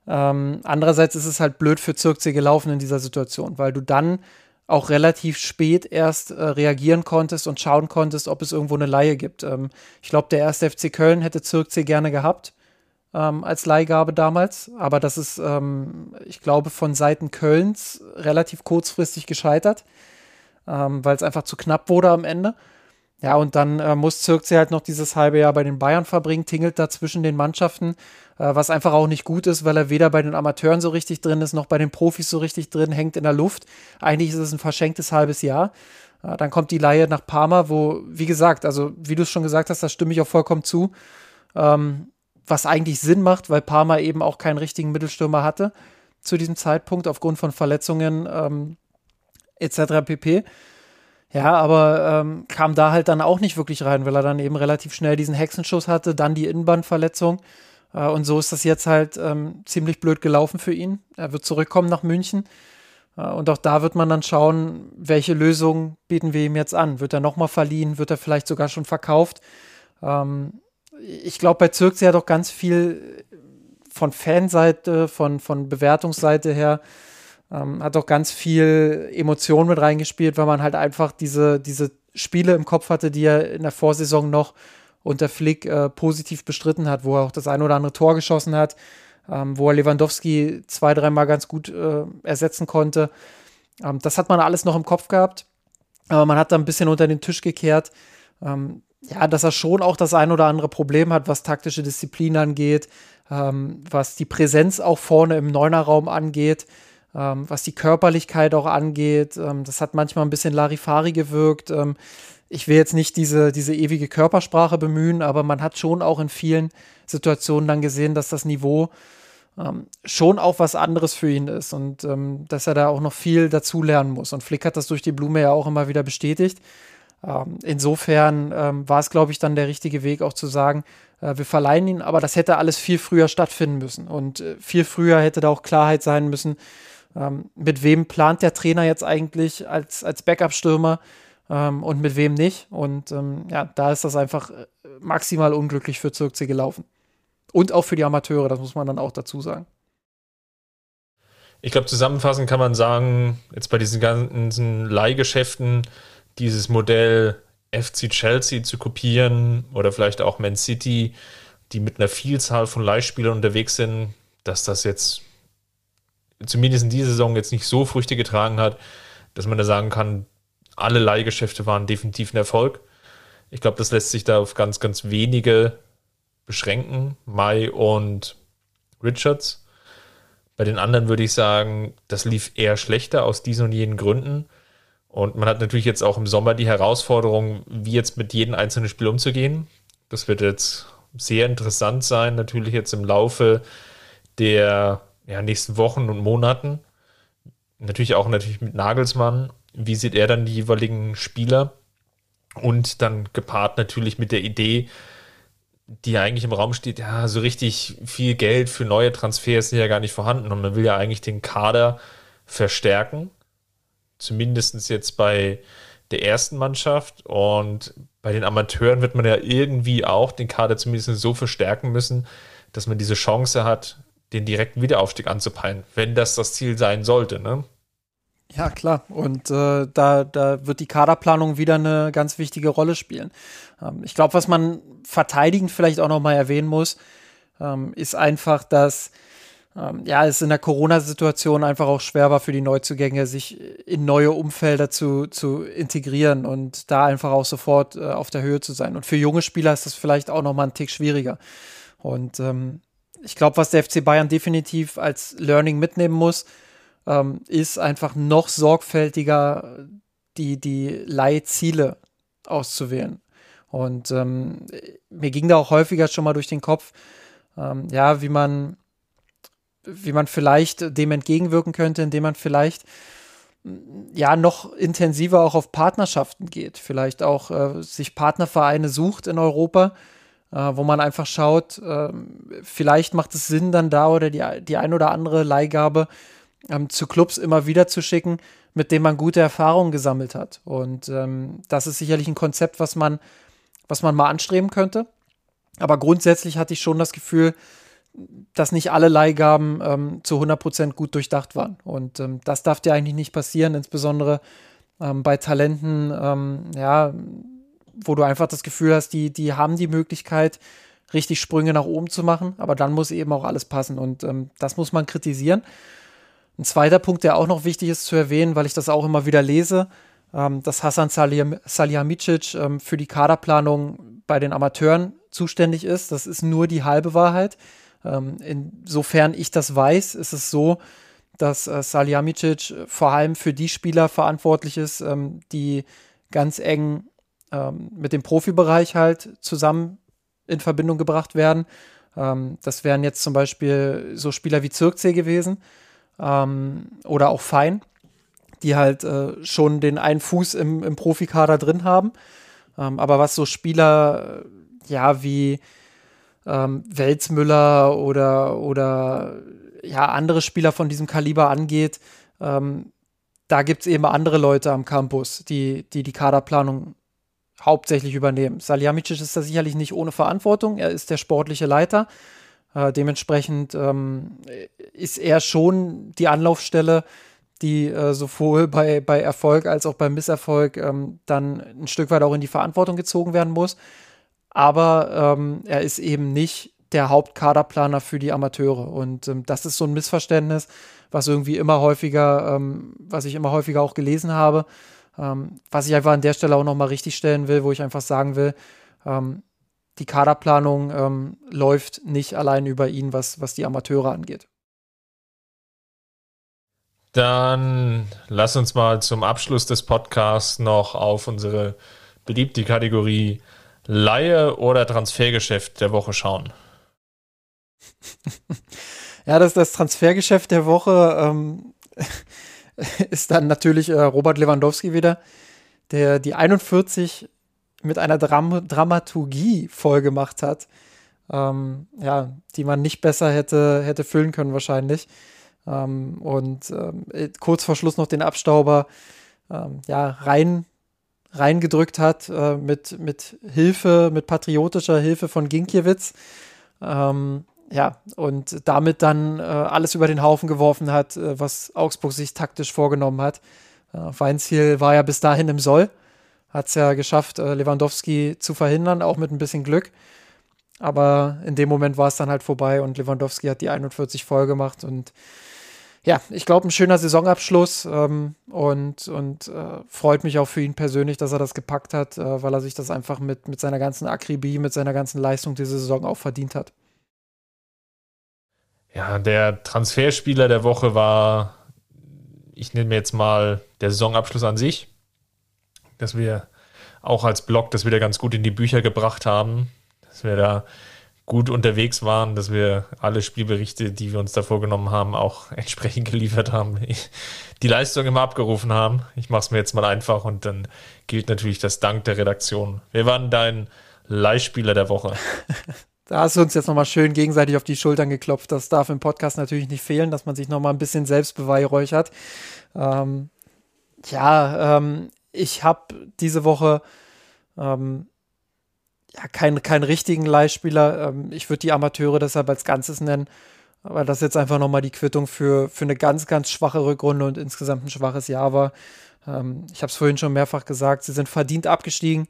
andererseits ist es halt blöd für Zirkzee gelaufen in dieser Situation, weil du dann auch relativ spät erst äh, reagieren konntest und schauen konntest, ob es irgendwo eine Laie gibt. Ähm, ich glaube, der erste FC Köln hätte Zirkzee gerne gehabt ähm, als Leihgabe damals, aber das ist, ähm, ich glaube, von Seiten Kölns relativ kurzfristig gescheitert, ähm, weil es einfach zu knapp wurde am Ende. Ja, und dann äh, muss Zirkzee halt noch dieses halbe Jahr bei den Bayern verbringen, tingelt da zwischen den Mannschaften, äh, was einfach auch nicht gut ist, weil er weder bei den Amateuren so richtig drin ist, noch bei den Profis so richtig drin, hängt in der Luft. Eigentlich ist es ein verschenktes halbes Jahr. Äh, dann kommt die Laie nach Parma, wo, wie gesagt, also wie du es schon gesagt hast, da stimme ich auch vollkommen zu, ähm, was eigentlich Sinn macht, weil Parma eben auch keinen richtigen Mittelstürmer hatte zu diesem Zeitpunkt aufgrund von Verletzungen ähm, etc. pp. Ja, aber ähm, kam da halt dann auch nicht wirklich rein, weil er dann eben relativ schnell diesen Hexenschuss hatte, dann die Innenbandverletzung. Äh, und so ist das jetzt halt ähm, ziemlich blöd gelaufen für ihn. Er wird zurückkommen nach München. Äh, und auch da wird man dann schauen, welche Lösung bieten wir ihm jetzt an. Wird er nochmal verliehen? Wird er vielleicht sogar schon verkauft? Ähm, ich glaube, bei Zirkzee hat auch ganz viel von Fanseite, von, von Bewertungsseite her ähm, hat auch ganz viel Emotion mit reingespielt, weil man halt einfach diese, diese Spiele im Kopf hatte, die er in der Vorsaison noch unter Flick äh, positiv bestritten hat, wo er auch das ein oder andere Tor geschossen hat, ähm, wo er Lewandowski zwei, dreimal ganz gut äh, ersetzen konnte. Ähm, das hat man alles noch im Kopf gehabt, aber man hat da ein bisschen unter den Tisch gekehrt. Ähm, ja, dass er schon auch das ein oder andere Problem hat, was taktische Disziplin angeht, ähm, was die Präsenz auch vorne im Neunerraum angeht ähm, was die Körperlichkeit auch angeht. Ähm, das hat manchmal ein bisschen Larifari gewirkt. Ähm, ich will jetzt nicht diese, diese ewige Körpersprache bemühen, aber man hat schon auch in vielen Situationen dann gesehen, dass das Niveau ähm, schon auch was anderes für ihn ist und ähm, dass er da auch noch viel dazulernen muss. Und Flick hat das durch die Blume ja auch immer wieder bestätigt. Ähm, insofern war es, glaube ich, dann der richtige Weg, auch zu sagen, äh, wir verleihen ihn, aber das hätte alles viel früher stattfinden müssen. Und äh, viel früher hätte da auch Klarheit sein müssen, ähm, mit wem plant der Trainer jetzt eigentlich als, als Backup-Stürmer ähm, und mit wem nicht? Und ähm, ja, da ist das einfach äh, maximal unglücklich für Zirkzee gelaufen. Und auch für die Amateure, das muss man dann auch dazu sagen. Ich glaube, zusammenfassend kann man sagen, jetzt bei diesen ganzen Leihgeschäften, dieses Modell FC Chelsea zu kopieren oder vielleicht auch Man City, die mit einer Vielzahl von Leihspielern unterwegs sind, dass das jetzt zumindest in dieser Saison jetzt nicht so Früchte getragen hat, dass man da sagen kann, alle Leihgeschäfte waren definitiv ein Erfolg. Ich glaube, das lässt sich da auf ganz, ganz wenige beschränken. Mai und Richards. Bei den anderen würde ich sagen, das lief eher schlechter aus diesen und jenen Gründen. Und man hat natürlich jetzt auch im Sommer die Herausforderung, wie jetzt mit jedem einzelnen Spiel umzugehen. Das wird jetzt sehr interessant sein, natürlich jetzt im Laufe der ja, nächsten Wochen und Monaten. Natürlich auch natürlich mit Nagelsmann. Wie sieht er dann die jeweiligen Spieler? Und dann gepaart natürlich mit der Idee, die ja eigentlich im Raum steht, ja, so richtig viel Geld für neue Transfers ist ja gar nicht vorhanden. Und man will ja eigentlich den Kader verstärken. Zumindest jetzt bei der ersten Mannschaft. Und bei den Amateuren wird man ja irgendwie auch den Kader zumindest so verstärken müssen, dass man diese Chance hat, den direkten Wiederaufstieg anzupeilen, wenn das das Ziel sein sollte. Ne? Ja, klar. Und äh, da, da wird die Kaderplanung wieder eine ganz wichtige Rolle spielen. Ähm, ich glaube, was man verteidigend vielleicht auch nochmal erwähnen muss, ähm, ist einfach, dass ähm, ja, es in der Corona-Situation einfach auch schwer war für die Neuzugänge, sich in neue Umfelder zu, zu integrieren und da einfach auch sofort äh, auf der Höhe zu sein. Und für junge Spieler ist das vielleicht auch nochmal ein Tick schwieriger. Und ähm, ich glaube, was der FC Bayern definitiv als Learning mitnehmen muss, ähm, ist einfach noch sorgfältiger die, die Leihziele auszuwählen. Und ähm, mir ging da auch häufiger schon mal durch den Kopf, ähm, ja, wie man wie man vielleicht dem entgegenwirken könnte, indem man vielleicht ja noch intensiver auch auf Partnerschaften geht, vielleicht auch äh, sich Partnervereine sucht in Europa, wo man einfach schaut, äh, vielleicht macht es Sinn dann da oder die, die ein oder andere Leihgabe ähm, zu Clubs immer wieder zu schicken, mit dem man gute Erfahrungen gesammelt hat. Und ähm, das ist sicherlich ein Konzept, was man, was man mal anstreben könnte. Aber grundsätzlich hatte ich schon das Gefühl, dass nicht alle Leihgaben ähm, zu 100% gut durchdacht waren. Und ähm, das darf dir eigentlich nicht passieren, insbesondere ähm, bei Talenten, ähm, ja, wo du einfach das Gefühl hast, die, die haben die Möglichkeit, richtig Sprünge nach oben zu machen, aber dann muss eben auch alles passen. Und ähm, das muss man kritisieren. Ein zweiter Punkt, der auch noch wichtig ist zu erwähnen, weil ich das auch immer wieder lese, ähm, dass Hassan Salihamidzic für die Kaderplanung bei den Amateuren zuständig ist. Das ist nur die halbe Wahrheit. Ähm, insofern ich das weiß, ist es so, dass äh, Salihamidzic vor allem für die Spieler verantwortlich ist, ähm, die ganz eng ähm, mit dem Profibereich halt zusammen in Verbindung gebracht werden. Ähm, das wären jetzt zum Beispiel so Spieler wie Zirkzee gewesen ähm, oder auch Fein, die halt äh, schon den einen Fuß im, im Profikader drin haben. Ähm, aber was so Spieler, ja, wie ähm, Welzmüller oder, oder ja, andere Spieler von diesem Kaliber angeht, ähm, da gibt es eben andere Leute am Campus, die die, die Kaderplanung hauptsächlich übernehmen. Saljamicic ist da sicherlich nicht ohne Verantwortung, er ist der sportliche Leiter. Äh, dementsprechend ähm, ist er schon die Anlaufstelle, die äh, sowohl bei, bei Erfolg als auch beim Misserfolg ähm, dann ein Stück weit auch in die Verantwortung gezogen werden muss aber ähm, er ist eben nicht der Hauptkaderplaner für die Amateure. Und ähm, das ist so ein Missverständnis, was irgendwie immer häufiger, ähm, was ich immer häufiger auch gelesen habe, ähm, was ich einfach an der Stelle auch nochmal richtig stellen will, wo ich einfach sagen will, ähm, die Kaderplanung ähm, läuft nicht allein über ihn, was, was die Amateure angeht. Dann lass uns mal zum Abschluss des Podcasts noch auf unsere beliebte Kategorie Laie oder Transfergeschäft der Woche schauen? ja, das, das Transfergeschäft der Woche ähm, ist dann natürlich äh, Robert Lewandowski wieder, der die 41 mit einer Dram Dramaturgie vollgemacht hat, ähm, ja, die man nicht besser hätte, hätte füllen können wahrscheinlich. Ähm, und ähm, kurz vor Schluss noch den Abstauber ähm, ja, rein reingedrückt hat äh, mit, mit Hilfe, mit patriotischer Hilfe von Ginkiewicz. Ähm, ja, und damit dann äh, alles über den Haufen geworfen hat, äh, was Augsburg sich taktisch vorgenommen hat. Äh, Weinziel war ja bis dahin im Soll, hat es ja geschafft, äh, Lewandowski zu verhindern, auch mit ein bisschen Glück. Aber in dem Moment war es dann halt vorbei und Lewandowski hat die 41 voll gemacht und ja, ich glaube, ein schöner Saisonabschluss ähm, und, und äh, freut mich auch für ihn persönlich, dass er das gepackt hat, äh, weil er sich das einfach mit, mit seiner ganzen Akribie, mit seiner ganzen Leistung diese Saison auch verdient hat. Ja, der Transferspieler der Woche war, ich nenne mir jetzt mal der Saisonabschluss an sich, dass wir auch als Blog das wieder ganz gut in die Bücher gebracht haben, dass wir da gut unterwegs waren, dass wir alle Spielberichte, die wir uns da vorgenommen haben, auch entsprechend geliefert haben, die Leistung immer abgerufen haben. Ich mache es mir jetzt mal einfach und dann gilt natürlich das Dank der Redaktion. Wir waren dein Leihspieler der Woche. Da hast du uns jetzt nochmal schön gegenseitig auf die Schultern geklopft. Das darf im Podcast natürlich nicht fehlen, dass man sich nochmal ein bisschen selbst beweihräuchert. Ähm, ja, ähm, ich habe diese Woche ähm, ja, keinen kein richtigen Leihspieler. Ähm, ich würde die Amateure deshalb als Ganzes nennen. Aber das jetzt einfach nochmal die Quittung für, für eine ganz, ganz schwache Rückrunde und insgesamt ein schwaches Jahr war. Ähm, ich habe es vorhin schon mehrfach gesagt, sie sind verdient abgestiegen.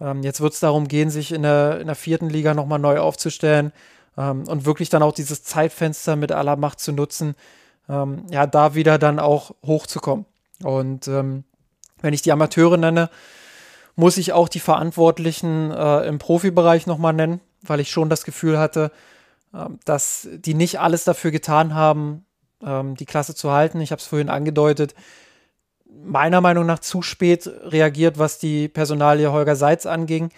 Ähm, jetzt wird es darum gehen, sich in der, in der vierten Liga nochmal neu aufzustellen ähm, und wirklich dann auch dieses Zeitfenster mit aller Macht zu nutzen, ähm, ja, da wieder dann auch hochzukommen. Und ähm, wenn ich die Amateure nenne, muss ich auch die Verantwortlichen äh, im Profibereich nochmal nennen, weil ich schon das Gefühl hatte, äh, dass die nicht alles dafür getan haben, ähm, die Klasse zu halten. Ich habe es vorhin angedeutet, meiner Meinung nach zu spät reagiert, was die Personalie Holger Seitz anging.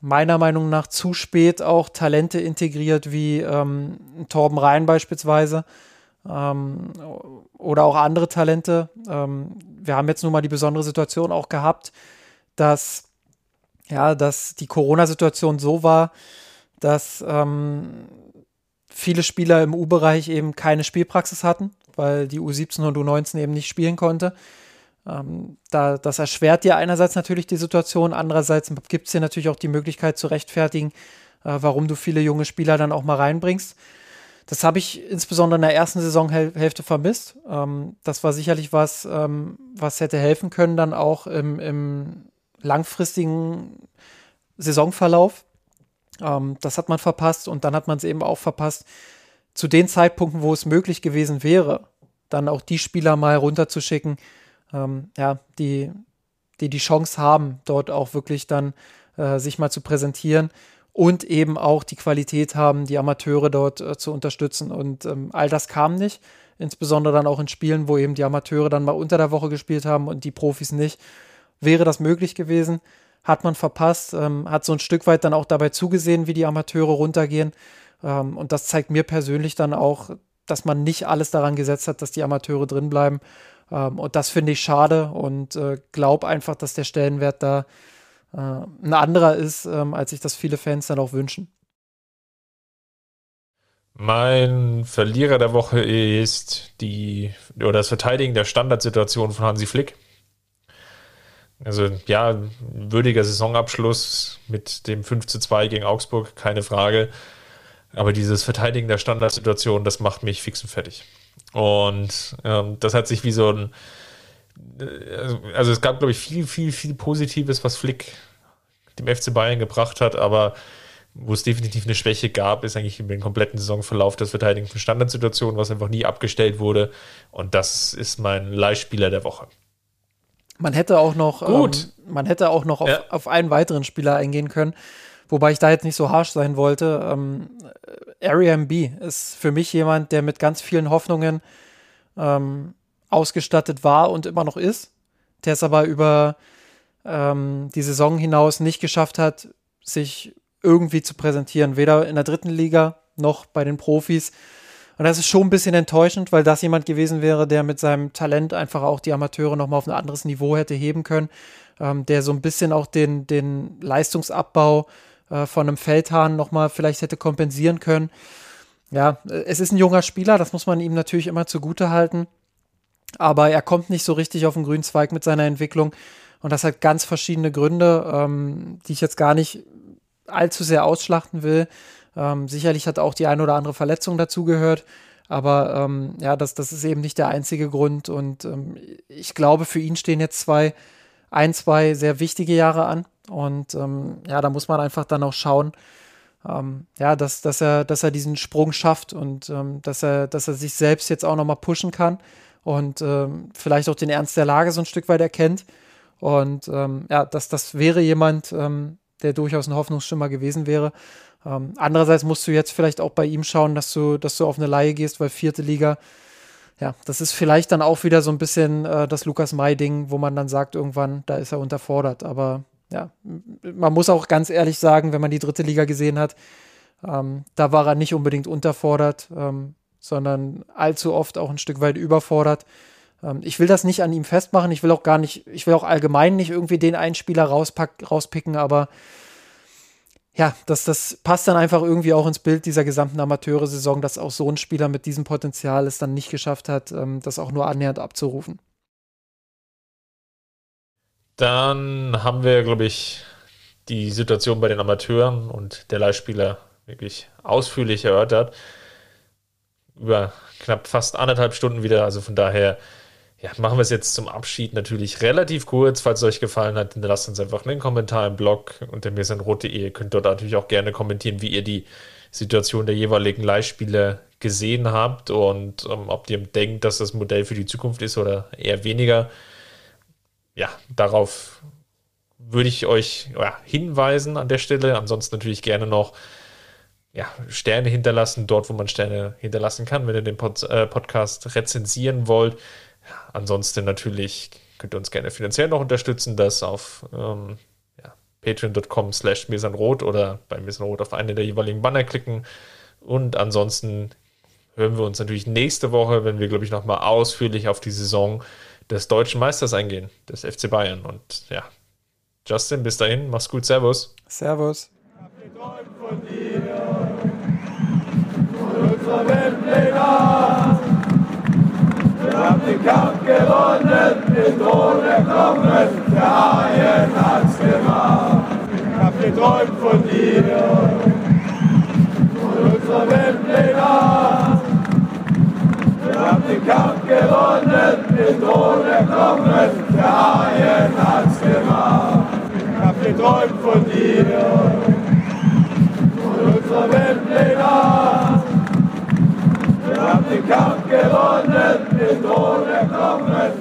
Meiner Meinung nach zu spät auch Talente integriert, wie ähm, Torben Rhein beispielsweise. ähm, oder auch andere Talente. Ähm, wir haben jetzt nun mal die besondere Situation auch gehabt, dass ja, dass die Corona-Situation so war, dass ähm, viele Spieler im U-Bereich eben keine Spielpraxis hatten, weil die U17 und U19 eben nicht spielen konnte. Ähm, da, das erschwert dir einerseits natürlich die Situation, andererseits gibt es dir natürlich auch die Möglichkeit zu rechtfertigen, äh, warum du viele junge Spieler dann auch mal reinbringst. Das habe ich insbesondere in der ersten Saisonhälfte vermisst. Ähm, das war sicherlich was, ähm, was hätte helfen können, dann auch im, im langfristigen Saisonverlauf. Ähm, das hat man verpasst und dann hat man es eben auch verpasst, zu den Zeitpunkten, wo es möglich gewesen wäre, dann auch die Spieler mal runterzuschicken, ähm, ja, die, die die Chance haben, dort auch wirklich dann äh, sich mal zu präsentieren und eben auch die Qualität haben, die Amateure dort äh, zu unterstützen. Und ähm, all das kam nicht, insbesondere dann auch in Spielen, wo eben die Amateure dann mal unter der Woche gespielt haben und die Profis nicht. Wäre das möglich gewesen? Hat man verpasst, ähm, hat so ein Stück weit dann auch dabei zugesehen, wie die Amateure runtergehen. Ähm, und das zeigt mir persönlich dann auch, dass man nicht alles daran gesetzt hat, dass die Amateure drin bleiben. Ähm, und das finde ich schade und äh, glaube einfach, dass der Stellenwert da äh, ein anderer ist, ähm, als sich das viele Fans dann auch wünschen. Mein Verlierer der Woche ist die oder das Verteidigen der Standardsituation von Hansi Flick. Also ja, würdiger Saisonabschluss mit dem 5 zu 2 gegen Augsburg, keine Frage. Aber dieses Verteidigen der Standardsituation, das macht mich fix und fertig. Und ähm, das hat sich wie so ein. Äh, also es gab, glaube ich, viel, viel, viel Positives, was Flick dem FC Bayern gebracht hat, aber wo es definitiv eine Schwäche gab, ist eigentlich über den kompletten Saisonverlauf das Verteidigen von Standardsituationen, was einfach nie abgestellt wurde. Und das ist mein Leihspieler der Woche. Man hätte auch noch, Gut. Ähm, man hätte auch noch auf, ja. auf einen weiteren Spieler eingehen können. Wobei ich da jetzt nicht so harsh sein wollte. Ähm, MB ist für mich jemand, der mit ganz vielen Hoffnungen ähm, ausgestattet war und immer noch ist. Der es aber über ähm, die Saison hinaus nicht geschafft hat, sich irgendwie zu präsentieren. Weder in der dritten Liga noch bei den Profis. Und das ist schon ein bisschen enttäuschend, weil das jemand gewesen wäre, der mit seinem Talent einfach auch die Amateure nochmal auf ein anderes Niveau hätte heben können, ähm, der so ein bisschen auch den, den Leistungsabbau äh, von einem Feldhahn nochmal vielleicht hätte kompensieren können. Ja, es ist ein junger Spieler, das muss man ihm natürlich immer zugute halten. Aber er kommt nicht so richtig auf den grünen Zweig mit seiner Entwicklung. Und das hat ganz verschiedene Gründe, ähm, die ich jetzt gar nicht allzu sehr ausschlachten will. Ähm, sicherlich hat auch die eine oder andere Verletzung dazugehört. Aber ähm, ja, das, das ist eben nicht der einzige Grund. Und ähm, ich glaube, für ihn stehen jetzt zwei, ein, zwei sehr wichtige Jahre an. Und ähm, ja, da muss man einfach dann auch schauen, ähm, ja, dass, dass, er, dass er diesen Sprung schafft und ähm, dass, er, dass er sich selbst jetzt auch nochmal pushen kann und ähm, vielleicht auch den Ernst der Lage so ein Stück weit erkennt. Und ähm, ja, das, das wäre jemand, ähm, der durchaus ein Hoffnungsschimmer gewesen wäre. andererseits musst du jetzt vielleicht auch bei ihm schauen, dass du, dass du auf eine Laie gehst, weil vierte Liga ja, das ist vielleicht dann auch wieder so ein bisschen äh, das Lukas May-Ding, wo man dann sagt, irgendwann, da ist er unterfordert. Aber ja, man muss auch ganz ehrlich sagen, wenn man die dritte Liga gesehen hat, ähm, da war er nicht unbedingt unterfordert, ähm, sondern allzu oft auch ein Stück weit überfordert. Ähm, ich will das nicht an ihm festmachen, ich will auch gar nicht, ich will auch allgemein nicht irgendwie den einen Spieler rauspicken, aber ja, das, das passt dann einfach irgendwie auch ins Bild dieser gesamten Amateure-Saison, dass auch so ein Spieler mit diesem Potenzial es dann nicht geschafft hat, ähm, das auch nur annähernd abzurufen. Dann haben wir, glaube ich, die Situation bei den Amateuren und der Leihspieler wirklich ausführlich erörtert. Über knapp fast anderthalb Stunden wieder. Also von daher ja, machen wir es jetzt zum Abschied natürlich relativ kurz. Falls es euch gefallen hat, lasst uns einfach einen Kommentar im Blog unter mirsanrot.de. Ihr könnt dort natürlich auch gerne kommentieren, wie ihr die Situation der jeweiligen Leihspieler gesehen habt und ähm, ob ihr denkt, dass das Modell für die Zukunft ist oder eher weniger ja, darauf würde ich euch ja, hinweisen an der Stelle. Ansonsten natürlich gerne noch ja, Sterne hinterlassen, dort, wo man Sterne hinterlassen kann, wenn ihr den Pod, äh, Podcast rezensieren wollt. Ja, ansonsten natürlich könnt ihr uns gerne finanziell noch unterstützen, das auf ähm, ja, patreon.com slash mesanrot oder bei mesanrot auf eine der jeweiligen Banner klicken. Und ansonsten hören wir uns natürlich nächste Woche, wenn wir, glaube ich, nochmal ausführlich auf die Saison des deutschen Meisters eingehen, des FC Bayern. Und ja, Justin, bis dahin, mach's gut, Servus. Servus. Von dir, von unserer Weltpläne. Wir haben den Kampf gewonnen, den Thron erklommen, der Haien hat's gemacht. Ich hab geträumt von dir, von unserer Weltpläne. Wir haben den Kampf gewonnen, den Thron erklommen, der Haien hat's gemacht. Ich hab geträumt von dir, von unserer Weltpläne. Wir haben den Kampf gewonnen, den Thron erklommen,